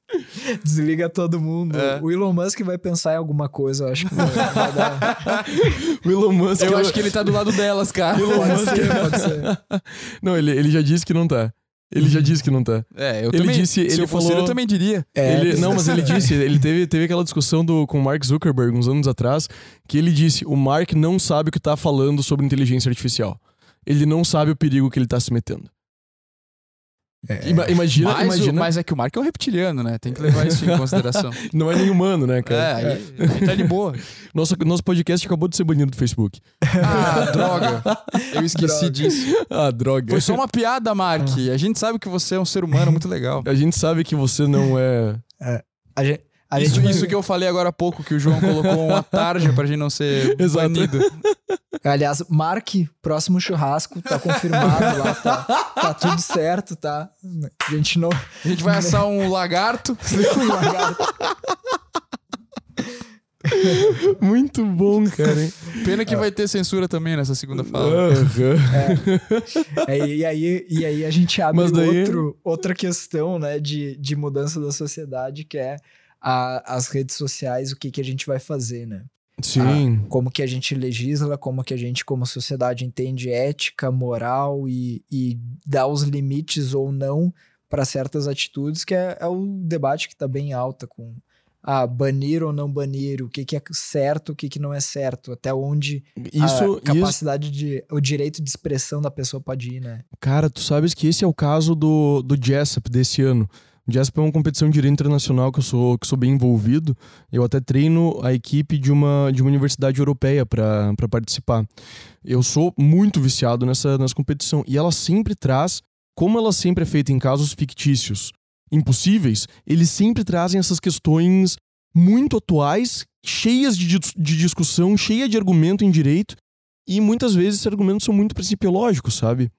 desliga todo mundo. É. O Elon Musk vai pensar em alguma coisa, eu acho que vai, vai dar. O Elon Musk. Eu acho que ele tá do lado delas, cara. Pode ser, pode ser. Não, ele, ele já disse que não tá. Ele já disse que não tá. É, eu Ele também. disse- se ele eu fosse falou- ele, eu também diria. É, Ele- não, mas ele disse, ele teve, teve aquela discussão do, com o Mark Zuckerberg uns anos atrás, que ele disse: o Mark não sabe o que tá falando sobre inteligência artificial. Ele não sabe o perigo que ele tá se metendo. É. Ima- imagina, mas, o- imagina. mas é que o Mark é um reptiliano, né? Tem que levar isso em consideração. Não é nem humano, né, é, cara? aí, aí tá de boa. Nosso, nosso podcast acabou de ser banido do Facebook. Ah, droga. Eu esqueci Droga. disso. Ah, droga. Foi só uma piada, Mark. A gente sabe que você é um ser humano muito legal. A gente sabe que você não é. A gente, Isso, gente isso que eu falei agora há pouco, que o João colocou uma tarja pra gente não ser Exato. banido. Aliás, Mark, próximo churrasco, tá confirmado lá, tá, tá tudo certo, tá? A gente não. A gente vai assar um lagarto. Muito bom, cara. hein? Pena que vai ter censura também nessa segunda fala. Aham. É, e, aí, e aí a gente abre daí- outro, outra questão, né, de, de mudança da sociedade, que é a- as redes sociais, o que, que a gente vai fazer, né? Sim. Como que a gente legisla, como que a gente, como sociedade, entende ética, moral e, e dá os limites ou não para certas atitudes, que é, é o debate que está bem alta com ah, banir ou não banir, o que, que é certo, o que, que não é certo, até onde Isso, a isso, capacidade de. o direito de expressão da pessoa pode ir, né? Cara, tu sabes que esse é o caso do, do Jessup desse ano. O JASP é uma competição de direito internacional que eu sou, que sou bem envolvido. Eu até treino a equipe de uma, de uma universidade europeia para participar. Eu sou muito viciado nessa, nessa competição. E ela sempre traz, como ela sempre é feita em casos fictícios impossíveis, eles sempre trazem essas questões muito atuais, cheias de, de discussão, cheia de argumento em direito. E muitas vezes esses argumentos são muito principiológicos, sabe?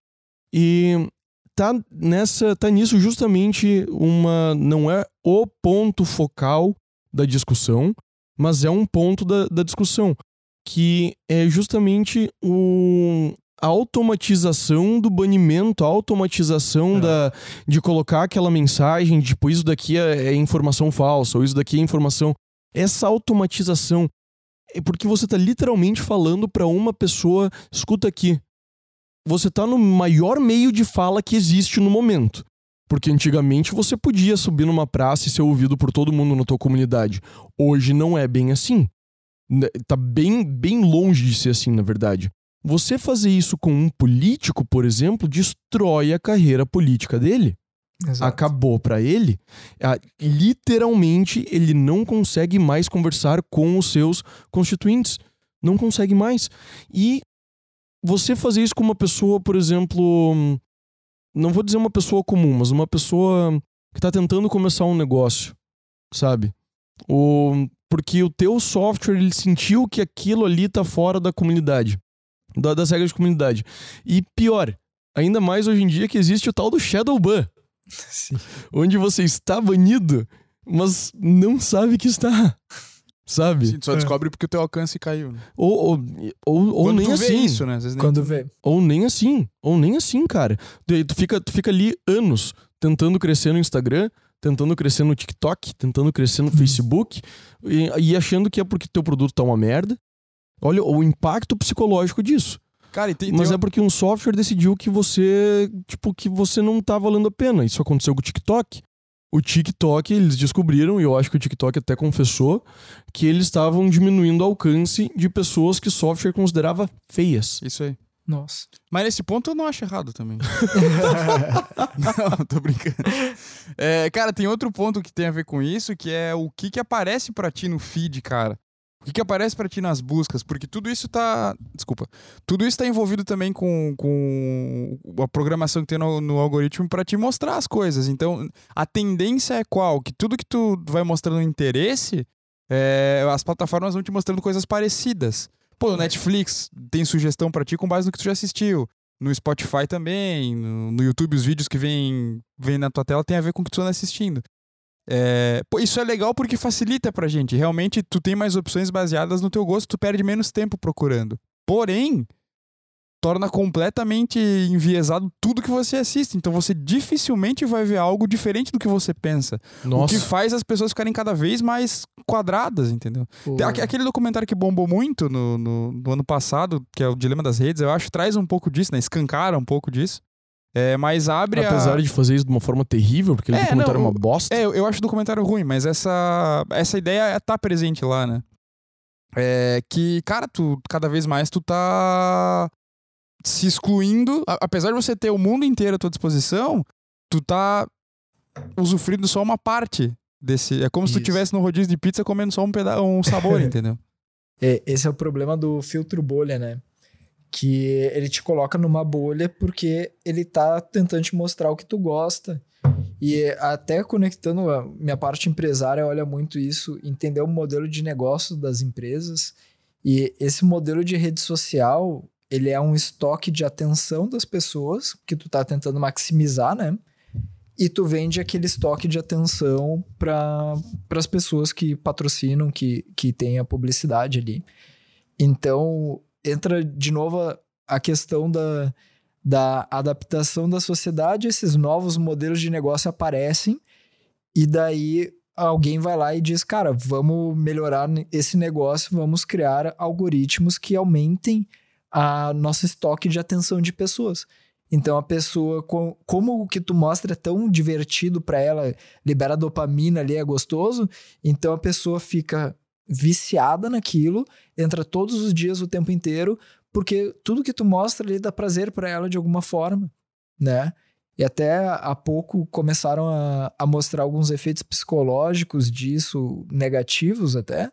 E tá nessa tá nisso justamente uma não é o ponto focal da discussão, mas é um ponto da, da discussão que é justamente o a automatização do banimento, a automatização é. da, de colocar aquela mensagem, tipo, isso daqui é, é informação falsa, ou isso daqui é informação. Essa automatização é porque você está literalmente falando para uma pessoa, escuta aqui, você está no maior meio de fala que existe no momento. Porque antigamente você podia subir numa praça e ser ouvido por todo mundo na tua comunidade. Hoje não é bem assim. Né, tá bem, bem longe de ser assim, na verdade. Você fazer isso com um político, por exemplo, destrói a carreira política dele. Exato. Acabou para ele. Literalmente, ele não consegue mais conversar com os seus constituintes. Não consegue mais. E você fazer isso com uma pessoa, por exemplo, não vou dizer uma pessoa comum, mas uma pessoa que está tentando começar um negócio, sabe? O, porque o teu software ele sentiu que aquilo ali tá fora da comunidade, da, das regras de comunidade. E pior, ainda mais hoje em dia que existe o tal do shadow ban, Sim. onde você está banido, mas não sabe que está sabe? Sim, tu só é. descobre porque o teu alcance caiu. Né? Ou, ou, ou, ou nem assim. isso, né? Quando vê. Ou nem assim. Ou nem assim, cara. Tu fica, tu fica ali anos tentando crescer no Instagram, tentando crescer no TikTok, tentando crescer no hum. Facebook e, e, achando que é porque teu produto tá uma merda. Olha o impacto psicológico disso. Cara, tem, Mas tem é porque um software decidiu que você, tipo, que você não tá valendo a pena. Isso aconteceu com o TikTok o TikTok, eles descobriram, e eu acho que o TikTok até confessou, que eles estavam diminuindo o alcance de pessoas que o software considerava feias. Isso aí. Nossa. Mas nesse ponto eu não acho errado também. não, tô brincando. É, cara, tem outro ponto que tem a ver com isso, que é o que, que aparece para ti no feed, cara. O que, que aparece para ti nas buscas? Porque tudo isso tá. Desculpa. Tudo isso tá envolvido também com, com a programação que tem no, no algoritmo para te mostrar as coisas. Então, a tendência é qual? Que tudo que tu vai mostrando interesse, é, as plataformas vão te mostrando coisas parecidas. Pô, no Netflix tem sugestão para ti com base no que tu já assistiu. No Spotify também, no, no YouTube, os vídeos que vêm vem na tua tela tem a ver com o que tu anda assistindo. É, pô, isso é legal porque facilita pra gente. Realmente, tu tem mais opções baseadas no teu gosto, tu perde menos tempo procurando. Porém, torna completamente enviesado tudo que você assiste. Então você dificilmente vai ver algo diferente do que você pensa. Nossa. O que faz as pessoas ficarem cada vez mais quadradas, entendeu? Pô. Aquele documentário que bombou muito no, no, no, ano passado, que é o Dilema das Redes, eu acho, traz um pouco disso, né? Escancara um pouco disso. É, mas abre Apesar a... de fazer isso de uma forma terrível, porque é, o documentário não, é uma bosta. É, eu acho o documentário ruim, mas essa, essa ideia tá presente lá, né? É que, cara, tu cada vez mais tu tá se excluindo. Apesar de você ter o mundo inteiro à tua disposição, tu tá usufruindo só uma parte desse. É como Isso. se tu estivesse no rodízio de pizza comendo só um, peda um sabor, entendeu? É, esse é o problema do filtro bolha, né? Que ele te coloca numa bolha porque ele tá tentando te mostrar o que tu gosta. E até conectando a minha parte empresária, olha muito isso, entender o modelo de negócio das empresas. E esse modelo de rede social, ele é um estoque de atenção das pessoas que tu tá tentando maximizar, né? E tu vende aquele estoque de atenção para as pessoas que patrocinam, que, que tem a publicidade ali. Então, entra de novo a questão da, da adaptação da sociedade, esses novos modelos de negócio aparecem, e daí alguém vai lá e diz: cara, vamos melhorar esse negócio, vamos criar algoritmos que aumentem a nosso estoque de atenção de pessoas. Então a pessoa, como o que tu mostra é tão divertido para ela, libera dopamina ali, é gostoso, então a pessoa fica viciada naquilo, entra todos os dias o tempo inteiro, porque tudo que tu mostra ali dá prazer para ela de alguma forma, né? E até há pouco começaram a, a mostrar alguns efeitos psicológicos disso, negativos até.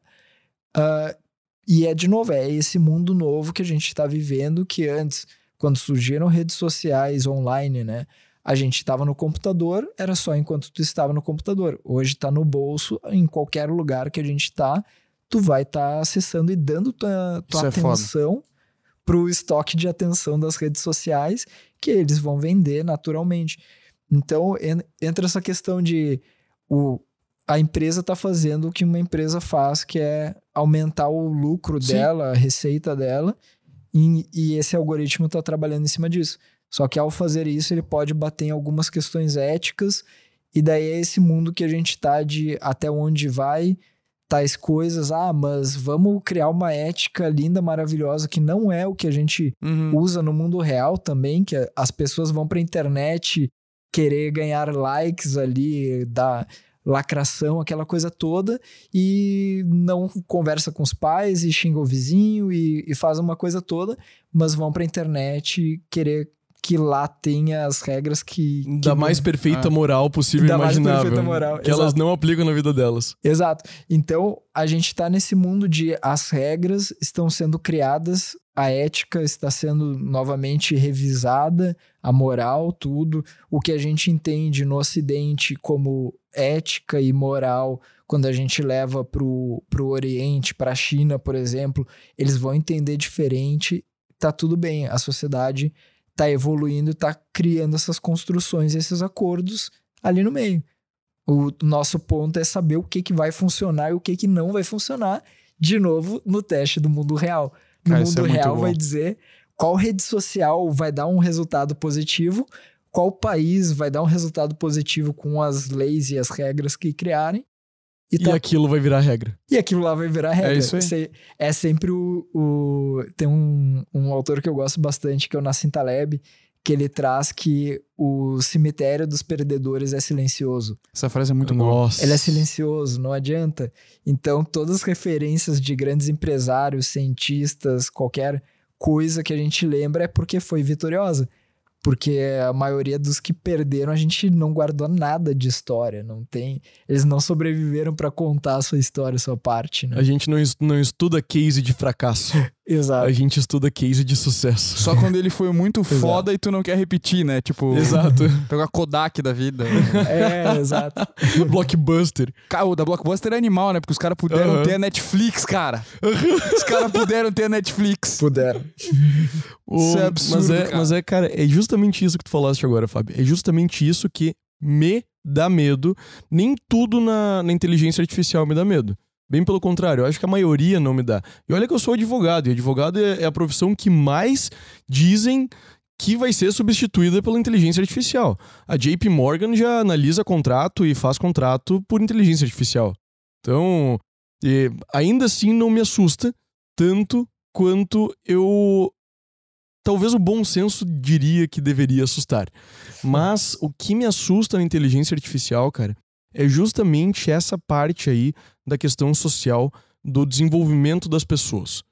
Uh, e é, de novo, é esse mundo novo que a gente está vivendo, que antes, quando surgiram redes sociais online, né? A gente estava no computador, era só enquanto tu estava no computador. Hoje está no bolso, em qualquer lugar que a gente está, tu vai estar tá acessando e dando tua, tua é atenção é para o estoque de atenção das redes sociais que eles vão vender naturalmente. Então entra essa questão de o, a empresa está fazendo o que uma empresa faz, que é aumentar o lucro Sim. dela, a receita dela, e, e esse algoritmo está trabalhando em cima disso. Só que ao fazer isso, ele pode bater em algumas questões éticas, e daí é esse mundo que a gente está de até onde vai tais coisas. Ah, mas vamos criar uma ética linda, maravilhosa, que não é o que a gente uhum. usa no mundo real também, que as pessoas vão para a internet querer ganhar likes ali, dar lacração, aquela coisa toda, e não conversa com os pais e xinga o vizinho e, e faz uma coisa toda, mas vão pra internet querer que lá tenha as regras que. que da mais perfeita ah. moral possível da imaginável. Mais perfeita moral. Que Exato. elas não aplicam na vida delas. Exato. Então, a gente tá nesse mundo de as regras estão sendo criadas, a ética está sendo novamente revisada, a moral, tudo. O que a gente entende no Ocidente como ética e moral, quando a gente leva pro, pro Oriente, pra China, por exemplo, eles vão entender diferente. Tá tudo bem, a sociedade tá evoluindo, tá criando essas construções, esses acordos ali no meio. O nosso ponto é saber o que, que vai funcionar e o que, que não vai funcionar, de novo, no teste do mundo real. No Cara, mundo é real vai dizer qual rede social vai dar um resultado positivo, qual país vai dar um resultado positivo com as leis e as regras que criarem, e, tá... e, aquilo vai virar regra. E aquilo lá vai virar regra. É isso aí. É sempre o. o... Tem um, um autor que eu gosto bastante, que é o Nassim Taleb, que ele traz que o cemitério dos perdedores é silencioso. Essa frase é muito boa. Ele é silencioso, não adianta. Então, todas as referências de grandes empresários, cientistas, qualquer coisa que a gente lembra é porque foi vitoriosa. Porque a maioria dos que perderam, a gente não guardou nada de história. Não tem. Eles não sobreviveram para contar a sua história, a sua parte, né? A gente não, não estuda case de fracasso. Exato. A gente estuda case de sucesso. Só quando ele foi muito foda e tu não quer repetir, né? Tipo. Exato. Pegar Kodak da vida. é, exato. Blockbuster. Cara, o da Blockbuster é animal, né? Porque os caras puderam uhum. ter a Netflix, cara. Os caras puderam ter a Netflix. Puderam. isso é absurdo. Mas é, cara. mas é, cara, é justamente isso que tu falaste agora, Fábio. É justamente isso que me dá medo. Nem tudo na, na inteligência artificial me dá medo. Bem pelo contrário, eu acho que a maioria não me dá. E olha que eu sou advogado, e advogado é, é a profissão que mais dizem que vai ser substituída pela inteligência artificial. A JP Morgan já analisa contrato e faz contrato por inteligência artificial. Então, ainda assim não me assusta tanto quanto eu. Talvez o bom senso diria que deveria assustar. Mas o que me assusta na inteligência artificial, cara, é justamente essa parte aí da questão social do desenvolvimento das pessoas.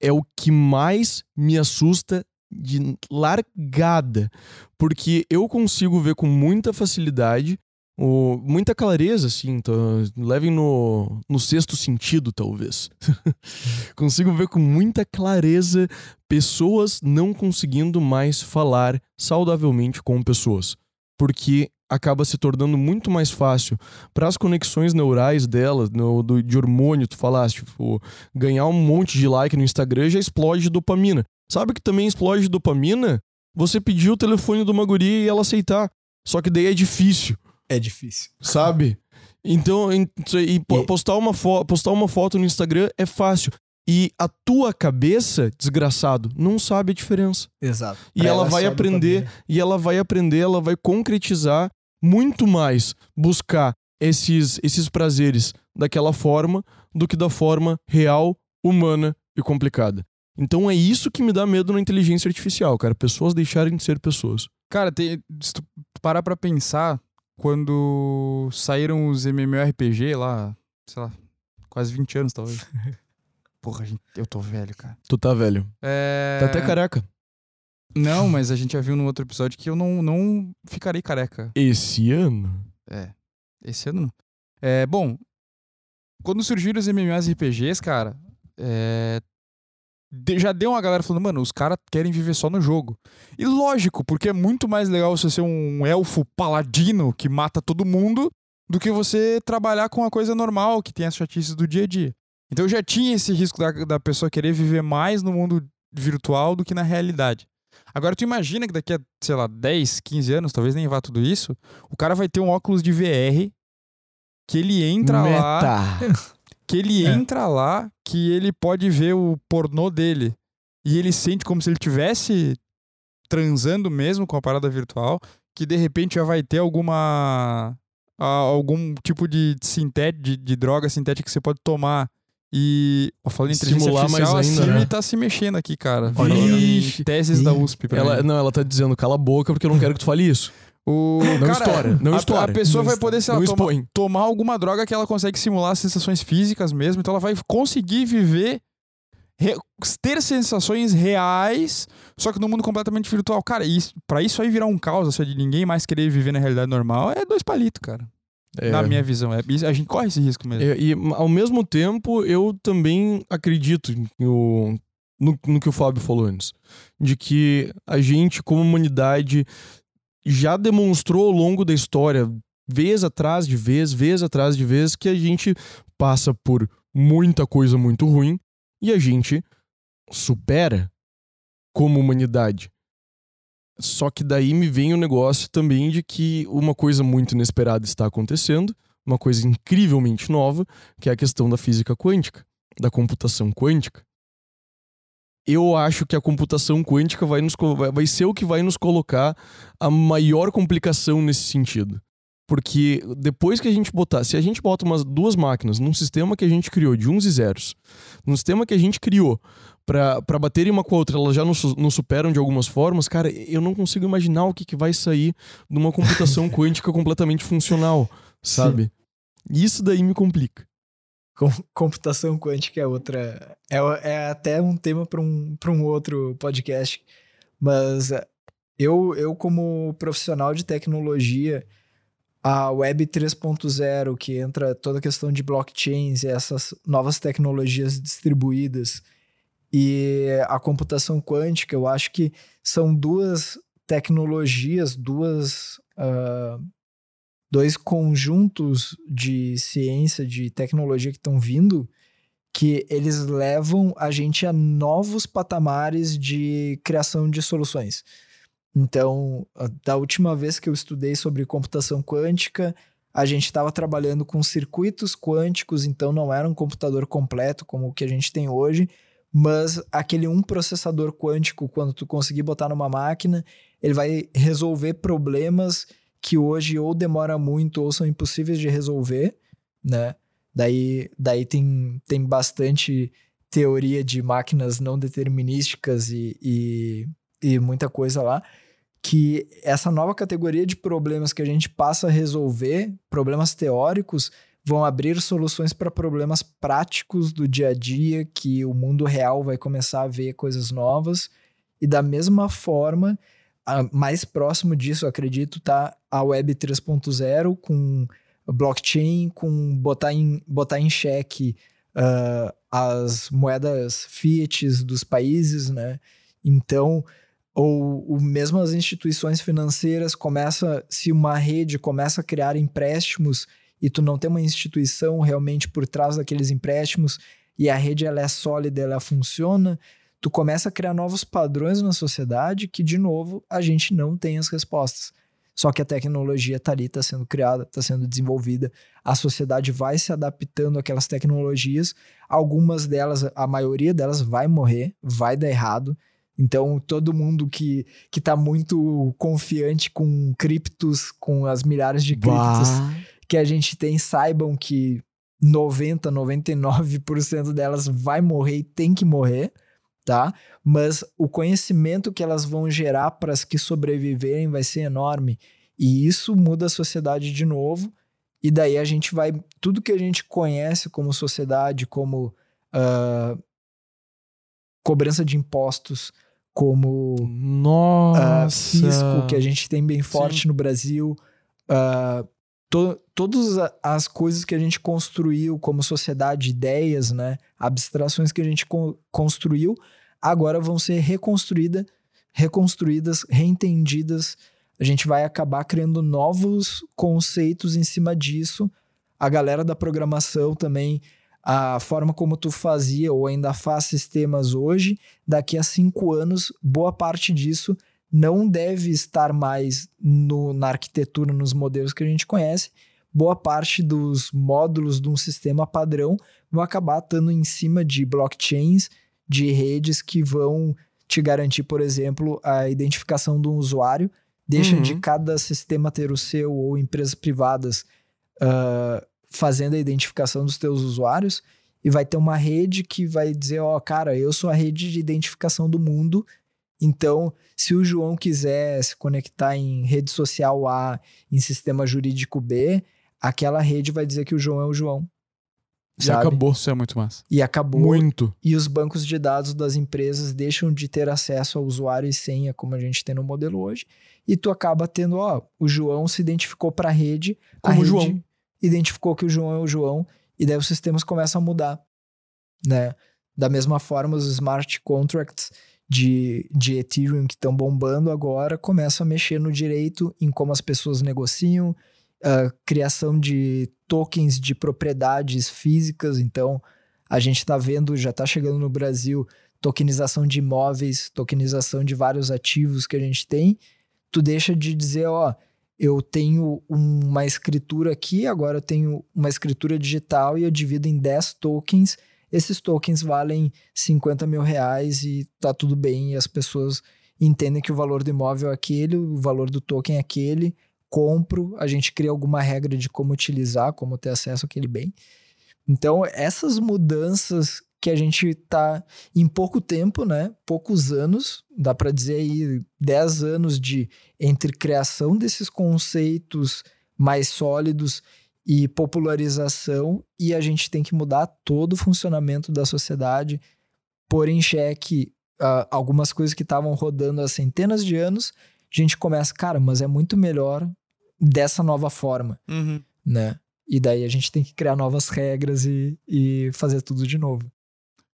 É o que mais me assusta de largada, porque eu consigo ver com muita facilidade, o, muita clareza, assim, então, levem no, no sexto sentido, talvez. consigo ver com muita clareza pessoas não conseguindo mais falar saudavelmente com pessoas, porque acaba se tornando muito mais fácil para as conexões neurais dela, no, do, de hormônio, tu falaste, tipo, ganhar um monte de like no Instagram já explode dopamina. Sabe que também explode dopamina? Você pedir o telefone de uma guria e ela aceitar. Só que daí é difícil. É difícil. Sabe? Então, e, e postar, uma postar uma foto no Instagram é fácil. E a tua cabeça, desgraçado, não sabe a diferença. Exato. E ela, ela vai aprender, e ela vai aprender, ela vai concretizar muito mais buscar esses, esses prazeres daquela forma do que da forma real, humana e complicada. Então é isso que me dá medo na inteligência artificial, cara. Pessoas deixarem de ser pessoas. Cara, tem, se tu parar pra pensar, quando saíram os MMORPG lá, sei lá, quase 20 anos talvez. Porra, gente, eu tô velho, cara. Tu tá velho. É... Tá até careca. Não, mas a gente já viu no outro episódio que eu não, não ficarei careca. Esse ano? É. Esse ano não. É, bom, quando surgiram os MMORPGs, cara, é, já deu uma galera falando, mano, os caras querem viver só no jogo. E lógico, porque é muito mais legal você ser um elfo paladino que mata todo mundo do que você trabalhar com uma coisa normal, que tem as chatices do dia a dia. Então já tinha esse risco da, da pessoa querer viver mais no mundo virtual do que na realidade. Agora tu imagina que daqui a, sei lá, 10, 15 anos, talvez nem vá tudo isso, o cara vai ter um óculos de VR que ele entra lá Meta. que ele É. entra lá, que ele pode ver o pornô dele e ele sente como se ele tivesse transando mesmo com a parada virtual, que de repente já vai ter alguma a- algum tipo de sintético de, de droga sintética que você pode tomar e ó, falando em inteligência Simular mais artificial, ainda, a Siri né? tá se mexendo aqui, cara. Olha teses da. USP pra Ela, mim. não, ela tá dizendo, cala a boca porque eu não quero que tu fale isso. O Não cara, estoura, não a, estoura. A pessoa Não vai poder, sei lá, não tomar, alguma droga que ela consegue simular sensações físicas mesmo, então ela vai conseguir viver, re- ter sensações reais, só que no mundo completamente virtual. Cara, isso, pra isso aí virar um caos, assim, de ninguém mais querer viver na realidade normal, é dois palitos, cara. É. Na minha visão. É, a gente corre esse risco mesmo. É, e ao mesmo tempo, eu também acredito no, no, no que o Fábio falou antes. De que a gente, como humanidade, já demonstrou ao longo da história, vez atrás de vez, vez atrás de vez, que a gente passa por muita coisa muito ruim e a gente supera como humanidade. Só que daí me vem o negócio também de que uma coisa muito inesperada está acontecendo, uma coisa incrivelmente nova, que é a questão da física quântica, da computação quântica. Eu acho que a computação quântica vai, nos, vai ser o que vai nos colocar a maior complicação nesse sentido. Porque depois que a gente botar, se a gente bota umas duas máquinas num sistema que a gente criou de uns e zeros, num sistema que a gente criou para baterem uma com a outra, elas já nos, nos superam de algumas formas, cara, eu não consigo imaginar o que, que vai sair de uma computação quântica completamente funcional, sabe? Isso daí me complica. Com- computação quântica é outra. É, é até um tema para um, pra um outro podcast. Mas eh, eu, eu, como profissional de tecnologia, a Web 3.0, que entra toda a questão de blockchains e essas novas tecnologias distribuídas, e a computação quântica, eu acho que são duas tecnologias, duas. ah, dois conjuntos de ciência, de tecnologia que estão vindo, que eles levam a gente a novos patamares de criação de soluções. Então, da última vez que eu estudei sobre computação quântica, a gente estava trabalhando com circuitos quânticos, então não era um computador completo como o que a gente tem hoje, mas aquele um processador quântico, quando tu conseguir botar numa máquina, ele vai resolver problemas que hoje ou demora muito ou são impossíveis de resolver, né? Daí, daí tem, tem bastante teoria de máquinas não determinísticas e, e, e muita coisa lá, que essa nova categoria de problemas que a gente passa a resolver, problemas teóricos, vão abrir soluções para problemas práticos do dia a dia, que o mundo real vai começar a ver coisas novas, e da mesma forma, mais próximo disso, acredito, tá a Web 3.0 com blockchain, com botar em, botar em xeque ah, as moedas fiat dos países, né? Então, ou, ou mesmo as instituições financeiras começa, se uma rede começa a criar empréstimos e tu não tem uma instituição realmente por trás daqueles empréstimos e a rede ela é sólida, ela funciona, tu começa a criar novos padrões na sociedade que, de novo, a gente não tem as respostas. Só que a tecnologia está ali, está sendo criada, está sendo desenvolvida, a sociedade vai se adaptando àquelas tecnologias, algumas delas, a maioria delas vai morrer, vai dar errado. Então, todo mundo que, que tá muito confiante com criptos, com as milhares de criptos que a gente tem, saibam que 90, 99% delas vai morrer e tem que morrer, tá? Mas o conhecimento que elas vão gerar para as que sobreviverem vai ser enorme. E isso muda a sociedade de novo. E daí a gente vai. Tudo que a gente conhece como sociedade, como ah, cobrança de impostos, como uh, fisco, que a gente tem bem forte Sim. no Brasil. Uh, to, todas as coisas que a gente construiu como sociedade, ideias, né? Abstrações que a gente con- construiu, agora vão ser reconstruída, reconstruídas, reentendidas. A gente vai acabar criando novos conceitos em cima disso. A galera da programação também, a forma como tu fazia ou ainda faz sistemas hoje, daqui a cinco anos, boa parte disso não deve estar mais no- na arquitetura, nos modelos que a gente conhece. Boa parte dos módulos de um sistema padrão vão acabar estando em cima de blockchains, de redes que vão te garantir, por exemplo, a identificação de um usuário. Deixa Uhum. de cada sistema ter o seu ou empresas privadas ah, fazendo a identificação dos teus usuários e vai ter uma rede que vai dizer, ó, cara, eu sou a rede de identificação do mundo. Então, se o João quiser se conectar em rede social A, em sistema jurídico B, aquela rede vai dizer que o João é o João. E sabe? acabou. Isso é muito massa. E acabou. Muito. E os bancos de dados das empresas deixam de ter acesso ao usuário e senha, como a gente tem no modelo hoje. E tu acaba tendo, ó, o João se identificou para a rede, a Como rede João. Identificou que o João é o João, e daí os sistemas começam a mudar, né? Da mesma forma, os smart contracts de, de Ethereum que estão bombando agora começam a mexer no direito em como as pessoas negociam, a criação de tokens de propriedades físicas. Então, a gente está vendo, já está chegando no Brasil, tokenização de imóveis, tokenização de vários ativos que a gente tem. Tu deixa de dizer, ó, eu tenho uma escritura aqui, agora eu tenho uma escritura digital e eu divido em 10 tokens. Esses tokens valem 50 mil reais e tá tudo bem, e as pessoas entendem que o valor do imóvel é aquele, o valor do token é aquele, compro, a gente cria alguma regra de como utilizar, como ter acesso àquele bem. Então, essas mudanças que a gente tá em pouco tempo, né? Poucos anos, dá para dizer aí 10 anos de entre criação desses conceitos mais sólidos e popularização, e a gente tem que mudar todo o funcionamento da sociedade, pôr em xeque ah, algumas coisas que estavam rodando há centenas de anos. A gente começa, cara, mas é muito melhor dessa nova forma, né? E daí a gente tem que criar novas regras e, e fazer tudo de novo.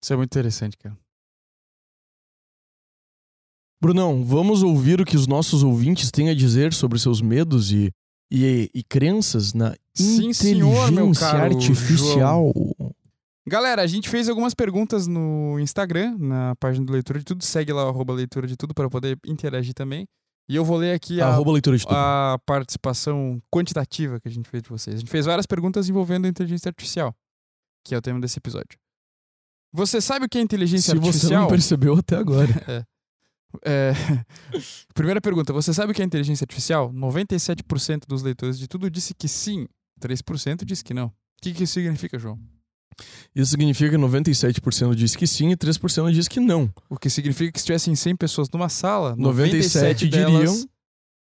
Isso é muito interessante, cara. Brunão, vamos ouvir o que os nossos ouvintes têm a dizer sobre seus medos e, e, e crenças na Sim, inteligência senhor, caro artificial. Galera, a gente fez algumas perguntas no Instagram, na página do Leitura de Tudo. Segue lá, arroba Leitura de Tudo, para poder interagir também. E eu vou ler aqui a, a participação quantitativa que a gente fez de vocês. A gente fez várias perguntas envolvendo a inteligência artificial, que é o tema desse episódio. Você sabe o que é inteligência Se você artificial? não percebeu até agora. É, Primeira pergunta: você sabe o que é inteligência artificial? 97% dos leitores de tudo disse que sim, 3% disse que não. O que, que isso significa, João? Isso significa que 97% diz que sim e 3% diz que não. O que significa que se tivessem 100 pessoas numa sala, 97 97 delas diriam-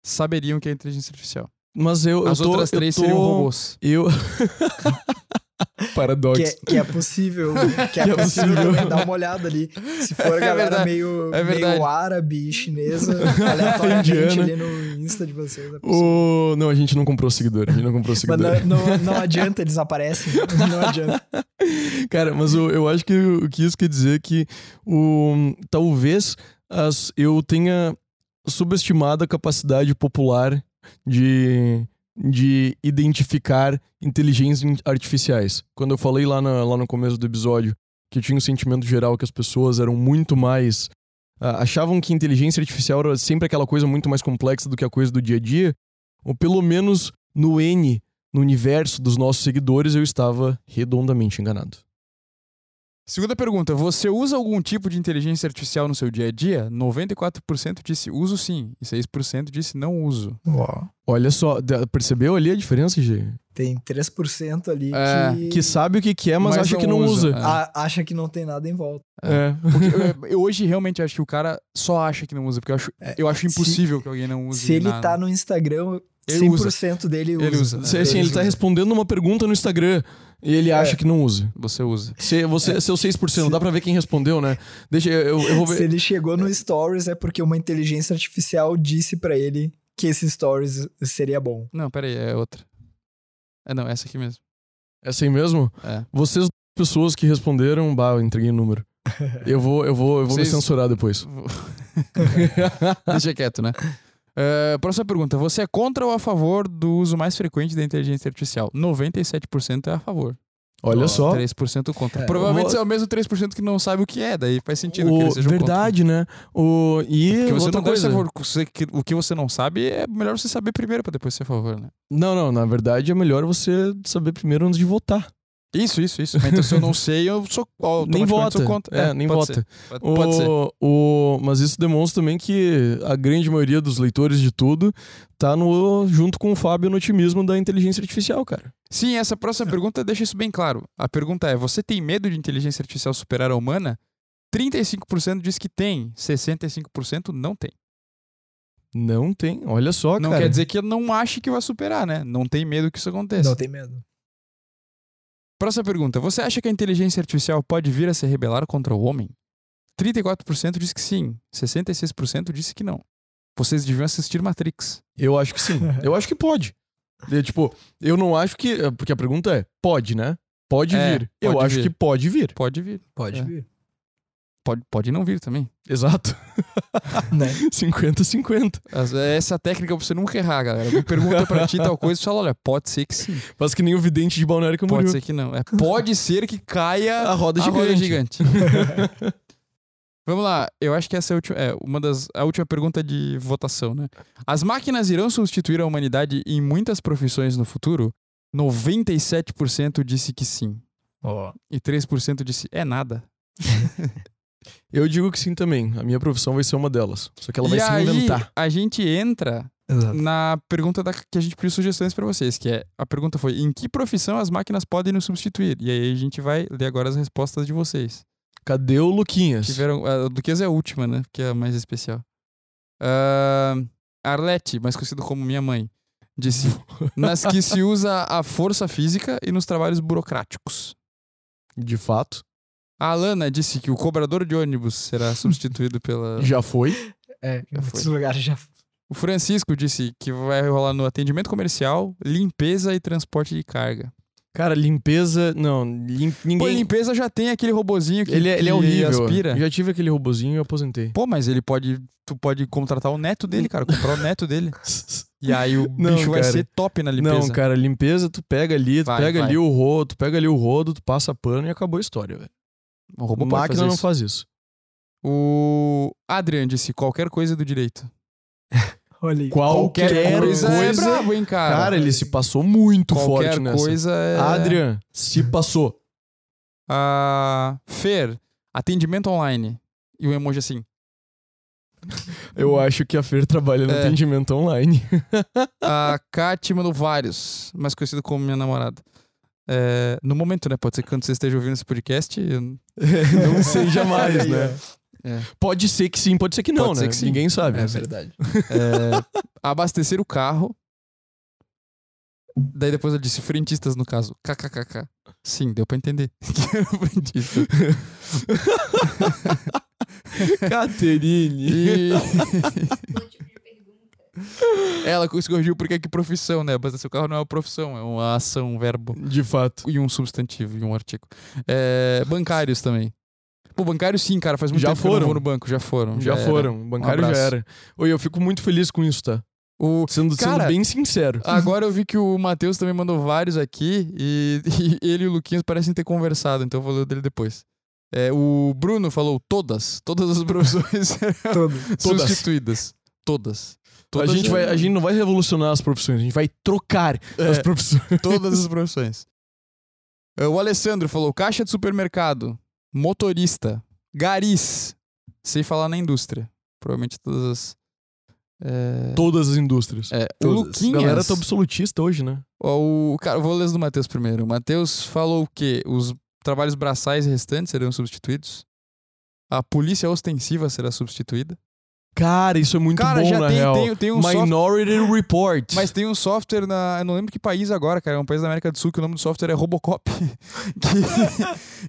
saberiam que é inteligência artificial. Mas eu, As eu tô, outras eu três tô- seriam robôs. Eu. Paradoxo. Que é, que é possível, que é, Que é possível possível. também dar uma olhada ali. Se for a É galera meio, é verdade. meio árabe, chinesa, aleatoriamente ali no Insta de vocês. é possível. O... Não, a gente não comprou seguidor. A gente não comprou Mas seguidor. não, não, não adianta, eles aparecem. Não adianta. Cara, mas eu, eu acho que o que isso quer dizer é que o, talvez as, eu tenha subestimado a capacidade popular de, de identificar inteligências artificiais. Quando eu falei lá, na- lá no começo do episódio que eu tinha um sentimento geral que as pessoas eram muito mais. ah, achavam que inteligência artificial era sempre aquela coisa muito mais complexa do que a coisa do dia a dia, ou pelo menos no N, no universo dos nossos seguidores, eu estava redondamente enganado. Segunda pergunta: você usa algum tipo de inteligência artificial no seu dia a dia? 94% disse uso sim, e 6% disse não uso. Olha só, percebeu ali a diferença, G? Tem 3% ali É, que, Que sabe o que, que é, mas, Mas acha não que não usa. usa. É. a- acha que não tem nada em volta. É. Porque eu, eu hoje realmente acho que o cara só acha que não usa, porque eu acho, É, eu acho se- impossível que alguém não use. Se ele nada. tá no Instagram, Ele 100% dele usa. Ele usa. né? Se, assim, ele tá usa. respondendo uma pergunta no Instagram. E ele acha É. que não usa. Você usa. Se, você, Seu 6%, dá pra ver quem respondeu, né? Deixa eu, eu vou Se ver. ele chegou no Stories é porque uma inteligência artificial disse pra ele que esse Stories seria bom. Não, pera aí, é outra. É, não, essa aqui mesmo. Essa aí mesmo? É. Vocês, pessoas que responderam, bah, eu entreguei o número. Eu vou, eu vou, eu vou Vocês- me censurar depois. Deixa quieto, né? É, próxima pergunta. Você é contra ou a favor do uso mais frequente da inteligência artificial? 97% é a favor. Olha só. 3% contra. É, Provavelmente vou- é o mesmo 3% que não sabe o que é, daí faz sentido que O, eles sejam verdade, né? O, e contra. Porque você outra não coisa. favor. Você- que- O que você não sabe é melhor você saber primeiro pra depois ser a favor, né? Não, não, na verdade é melhor você saber primeiro antes de votar. Isso, isso, isso. Então se eu não sei, eu sou Nem vota. sou contra. É, nem pode vota. ser. Pode, pode ser. O, o, mas isso demonstra também que a grande maioria dos leitores de tudo tá no, junto com o Fábio no otimismo da inteligência artificial, cara. Sim, essa próxima pergunta deixa isso bem claro. A pergunta é: você tem medo de inteligência artificial superar a humana? 35% diz que tem, 65% não tem. Não tem, olha só, não cara. quer dizer que eu não ache que vai superar, né? Não tem medo que isso aconteça. Não tem medo. Próxima pergunta: você acha que a inteligência artificial pode vir a se rebelar contra o homem? 34% diz que sim, 66% disse que não. Vocês deviam assistir Matrix. Eu acho que sim. Eu acho que pode. E, tipo, eu não acho que. Porque a pergunta é: pode, né? Pode É, vir. eu pode acho vir. que pode vir. Pode vir. Pode É. vir. Pode, pode não vir também. Exato. Né? 50-50. As- Essa técnica pra você nunca errar, galera. Me pergunta pra ti tal coisa e fala: olha, pode ser que sim. Faz que nem o vidente de Balneário Pode Camboriú. ser que não. É, pode ser que caia A roda a gigante. roda gigante. Vamos lá, eu acho que essa é, a última, é uma das a última pergunta de votação, né? As máquinas irão substituir a humanidade em muitas profissões no futuro? 97% disse que sim. Ó, E 3% disse é nada. Eu digo que sim também. A minha profissão vai ser uma delas. Só que ela vai e se aí, inventar. a gente entra exato. na pergunta da, que a gente pediu sugestões pra vocês, que é a pergunta foi: em que profissão as máquinas podem nos substituir? E aí a gente vai ler agora as respostas de vocês. Cadê o Luquinhas? Tiveram, a Duquesa é a última, né? Que é a mais especial. Ah, Arlete, mais conhecido como minha mãe, disse: nas que se usa a força física e nos trabalhos burocráticos. De fato. A Alana disse que o cobrador de ônibus será substituído pela. Já foi. É, em Já muitos foi. lugares já. O Francisco disse que vai rolar no atendimento comercial, limpeza e transporte de carga. Cara, limpeza. Não, lim- Pô, ninguém. limpeza já tem aquele robozinho que, ele, é- ele é que horrível. aspira. Eu já tive aquele robozinho e eu aposentei. Pô, mas ele pode. Tu pode contratar o neto dele, cara. Comprar o neto dele. E aí o Não, bicho vai cara. ser top na limpeza. Não, cara, limpeza, tu pega ali, tu Vai, pega vai. ali o rodo, tu pega ali o rodo, tu passa pano e acabou a história, velho. O robô Máquina fazer não isso. faz isso. O Adrian disse qualquer coisa do direito. Olha aí. Qualquer coisa, coisa- é brabo, hein, cara. Cara, ele se passou muito qualquer forte nessa. coisa é... Adrian, se passou. Ah, Fer, atendimento online. E o emoji assim. Eu acho que a Fer trabalha no É. atendimento online. A Kat mandou vários, mais conhecido como minha namorada. É, no momento, né? Pode ser que quando você esteja ouvindo esse podcast. eu- não sei jamais, Olha aí, né? É. Pode ser que sim, pode ser que não, Pode né? ser que sim. Ninguém sabe. É verdade. É, abastecer o carro. Daí depois eu disse frentistas no caso. KKKK. Sim, deu pra entender. que era frentista. Caterine. E... Ela corrigiu porque é que profissão, né? Abastecer o carro não é uma profissão, é uma ação, um verbo. De fato. E um substantivo e um artigo. É, bancários também. Pô, bancários sim, cara. Faz muito Já tempo que eu não foram. vou no banco. Já foram. Já, era. foram. O bancário já abraço. era. Oi, eu fico muito feliz com isso, tá? O... Sendo, sendo Cara, bem sincero. Agora eu vi que o Matheus também mandou vários aqui e, e ele e o Luquinhas parecem ter conversado, então eu vou ler dele depois. É, o Bruno falou todas, todas as profissões. Todas. substituídas. Todas. A, Todas gente vai, a gente não vai revolucionar as profissões, a gente vai trocar É. as profissões. Todas as profissões. É, O Alessandro falou caixa de supermercado, motorista, garis, sem falar na indústria. Provavelmente todas as... É, Todas as indústrias. é, o. A Luquinhas... galera tá absolutista hoje, né? O, cara, eu vou ler do Matheus primeiro. O Matheus falou que os trabalhos braçais restantes serão substituídos. A polícia ostensiva será substituída. Cara, isso é muito Cara, bom, já na tem- real. tem- tem um soft- Minority Report. Mas tem um software na. Eu não lembro que país agora, cara. É um país da América do Sul que o nome do software é Robocop.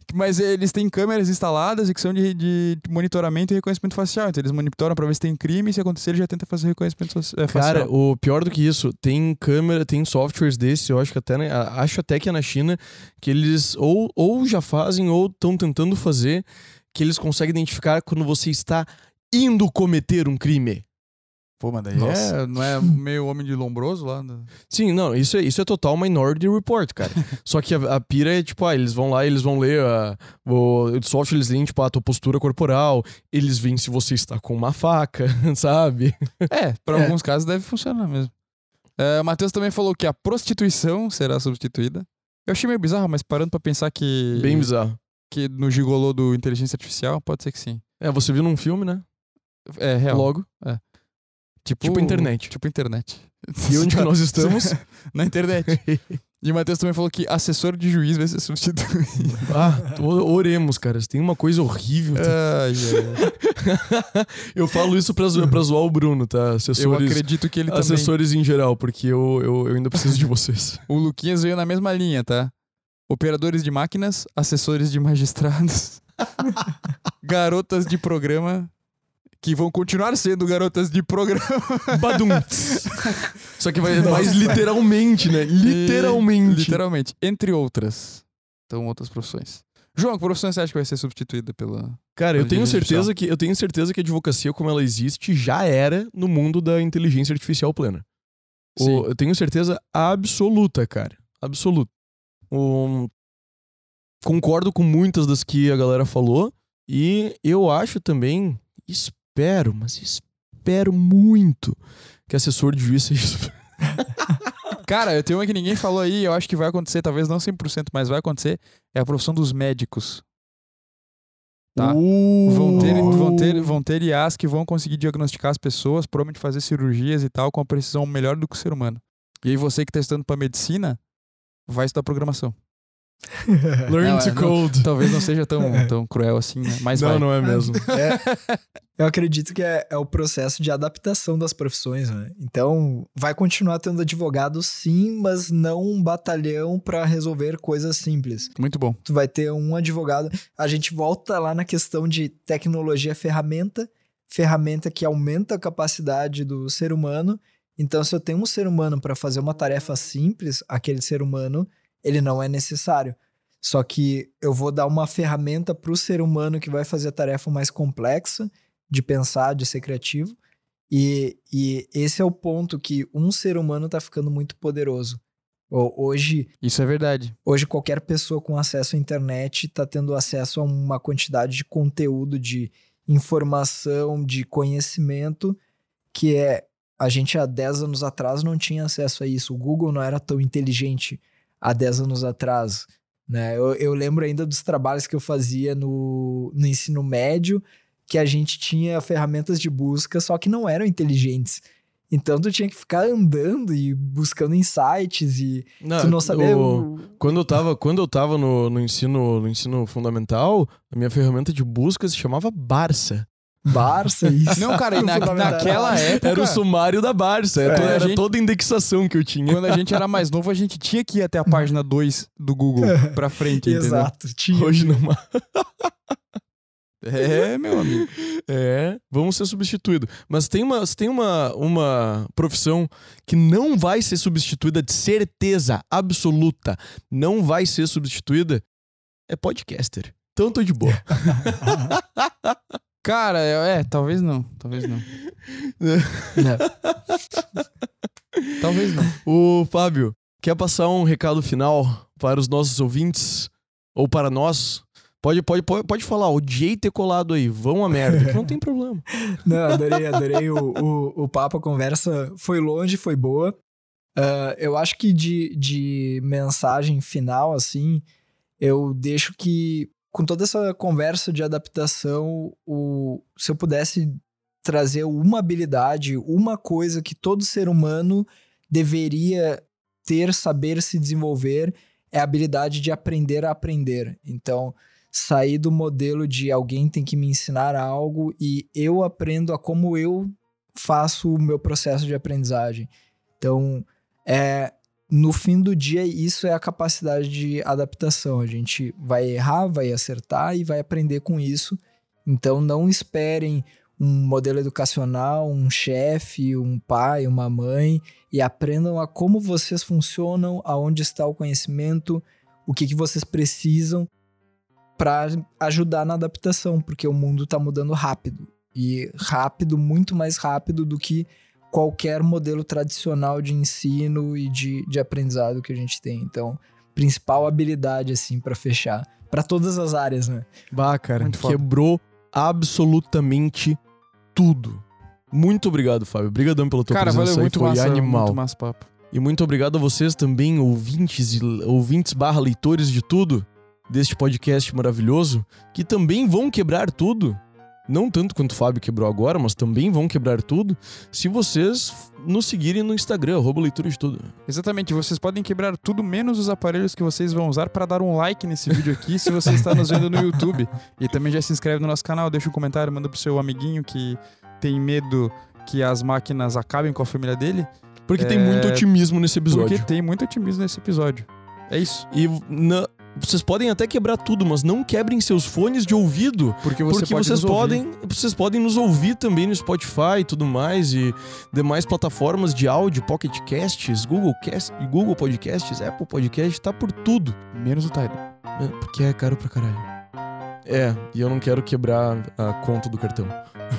Que- mas eles têm câmeras instaladas e que são de, de monitoramento e reconhecimento facial. Então eles monitoram pra ver se tem crime e se acontecer, ele já tenta fazer reconhecimento é, facial. Cara, o pior do que isso, tem câmera, tem softwares desse, eu acho que até, na- acho até que é na China, que eles ou, ou já fazem ou estão tentando fazer, que eles conseguem identificar quando você está indo cometer um crime. Pô, mas daí é, não é meio homem de lombroso lá? né? Sim, não, isso é, isso é total Minority Report, cara. Só que a, a pira é tipo, ah, eles vão lá, eles vão ler a, o, o software, eles leem, tipo, a tua postura corporal, eles veem se você está com uma faca, sabe? É, pra É. alguns casos deve funcionar mesmo. É, o Matheus também falou que a prostituição será substituída. Eu achei meio bizarro, mas parando pra pensar que, Bem bizarro. que no gigolô do inteligência artificial, pode ser que sim. É, você viu num filme, né? É real. Logo. Tipo, Tipo internet. Tipo internet. E onde nós estamos? Na internet. E o Matheus também falou que assessor de juiz vai ser substituído. ah, oremos, cara. Tem uma coisa horrível. Ai. eu falo isso pra, zo- pra zoar o Bruno, tá? Eu Assessores, acredito que ele também. assessores em geral, porque eu, eu, eu ainda preciso de vocês. O Luquinhas veio na mesma linha, tá? Operadores de máquinas, assessores de magistrados, garotas de programa, que vão continuar sendo garotas de programa. Badum. Só que vai mais literalmente, né? Literalmente. Literalmente. Entre outras. Então, outras profissões. João, que profissão você acha que vai ser substituída pela. Cara, eu tenho certeza que eu tenho certeza que a advocacia como ela existe já era no mundo da inteligência artificial plena. O- Sim. eu tenho certeza absoluta, cara. Absoluta. O- concordo com muitas das que a galera falou e eu acho também, espero, mas espero muito que assessor de juiz seja Cara, eu tenho uma que ninguém falou aí, eu acho que vai acontecer, talvez não 100%, mas vai acontecer. É a profissão dos médicos. Tá. Vão ter, vão, ter, vão ter IAs que vão conseguir diagnosticar as pessoas, provavelmente fazer cirurgias e tal, com uma precisão melhor do que o ser humano. E aí você que tá estudando pra medicina, vai estudar programação. Learn Não, to é, não- code. Talvez não seja tão, tão cruel assim, né? Mas não, vai. não é mesmo. É, eu acredito que é, é o processo de adaptação das profissões, né? Então, vai continuar tendo advogado sim, mas não um batalhão para resolver coisas simples. Muito bom. Tu vai ter um advogado. A gente volta lá na questão de tecnologia ferramenta, ferramenta que aumenta a capacidade do ser humano. Então, se eu tenho um ser humano para fazer uma tarefa simples, aquele ser humano, ele não é necessário. Só que eu vou dar uma ferramenta para o ser humano que vai fazer a tarefa mais complexa de pensar, de ser criativo. E, e esse é o ponto que um ser humano está ficando muito poderoso. Ho- Hoje, Isso é verdade. Hoje, qualquer pessoa com acesso à internet está tendo acesso a uma quantidade de conteúdo, de informação, de conhecimento, que é. A gente há 10 anos atrás não tinha acesso a isso. O Google não era tão inteligente há 10 anos atrás. Né? Eu, eu lembro ainda dos trabalhos que eu fazia no, no ensino médio, que a gente tinha ferramentas de busca, só que não eram inteligentes. Então tu tinha que ficar andando e buscando insights e tu não sabia. o- Quando eu tava, quando eu tava no, no ensino, no ensino fundamental, a minha ferramenta de busca se chamava Barça. Barça, isso. Não, cara, e na- naquela época. Era o sumário da Barça. Era, É, toda, a era gente- toda a indexação que eu tinha. Quando a gente era mais novo, a gente tinha que ir até a página 2 do Google pra frente, entendeu? Exato. Tinha. Hoje não. É, meu amigo. É, vamos ser substituídos. Mas tem uma, tem uma, uma profissão que não vai ser substituída de certeza absoluta. Não vai ser substituída. É podcaster. Então tô de boa. Cara, é, é, talvez não. Talvez não. Talvez não. Ô, Fábio, quer passar um recado final para os nossos ouvintes? Ou para nós? Pode, pode, pode, pode falar, odiei ter colado aí, vão a merda, que não tem problema. Não, adorei, adorei o, o, o papo, a conversa foi longe, foi boa. Ah, eu acho que de, de mensagem final, assim, eu deixo que com toda essa conversa de adaptação, o, se eu pudesse trazer uma habilidade, uma coisa que todo ser humano deveria ter, saber se desenvolver, é a habilidade de aprender a aprender. Então, sair do modelo de alguém tem que me ensinar algo e eu aprendo a como eu faço o meu processo de aprendizagem. Então, é, no fim do dia, isso é a capacidade de adaptação. A gente vai errar, vai acertar e vai aprender com isso. Então, não esperem um modelo educacional, um chefe, um pai, uma mãe e aprendam a como vocês funcionam, aonde está o conhecimento, o que, que vocês precisam para ajudar na adaptação, porque o mundo está mudando rápido e rápido, muito mais rápido do que qualquer modelo tradicional de ensino e de, de aprendizado que a gente tem. Então, principal habilidade, assim, para fechar. para todas as áreas, né? Bah, cara, quebrou absolutamente tudo. Muito obrigado, Fábio. Obrigadão pela tua cara, presença valeu, muito foi massa, animal. Muito massa papo. E muito obrigado a vocês também, ouvintes e ouvintes barra leitores de tudo deste podcast maravilhoso, que também vão quebrar tudo não tanto quanto o Fábio quebrou agora, mas também vão quebrar tudo, se vocês nos seguirem no Instagram, arroba leitura de tudo. Exatamente, vocês podem quebrar tudo menos os aparelhos que vocês vão usar para dar um like nesse vídeo aqui, se você está nos vendo no YouTube. E também já se inscreve no nosso canal, deixa um comentário, manda pro seu amiguinho que tem medo que as máquinas acabem com a família dele. Porque é... tem muito otimismo nesse episódio. Porque tem muito otimismo nesse episódio. É isso. E na, vocês podem até quebrar tudo, mas não quebrem seus fones de ouvido. Porque, você porque pode vocês podem, vocês podem nos ouvir também no Spotify e tudo mais e demais plataformas de áudio, Pocket Casts, Google Cast, Google Podcasts, Apple Podcast, tá por tudo. Menos o Tidal. É, porque é caro pra caralho. É, e eu não quero quebrar a conta do cartão.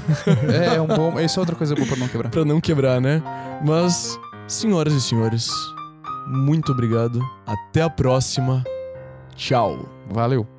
é, é um bom. Isso é outra coisa boa pra não quebrar. pra não quebrar, né? Mas, senhoras e senhores, muito obrigado. Até a próxima. Tchau. Valeu.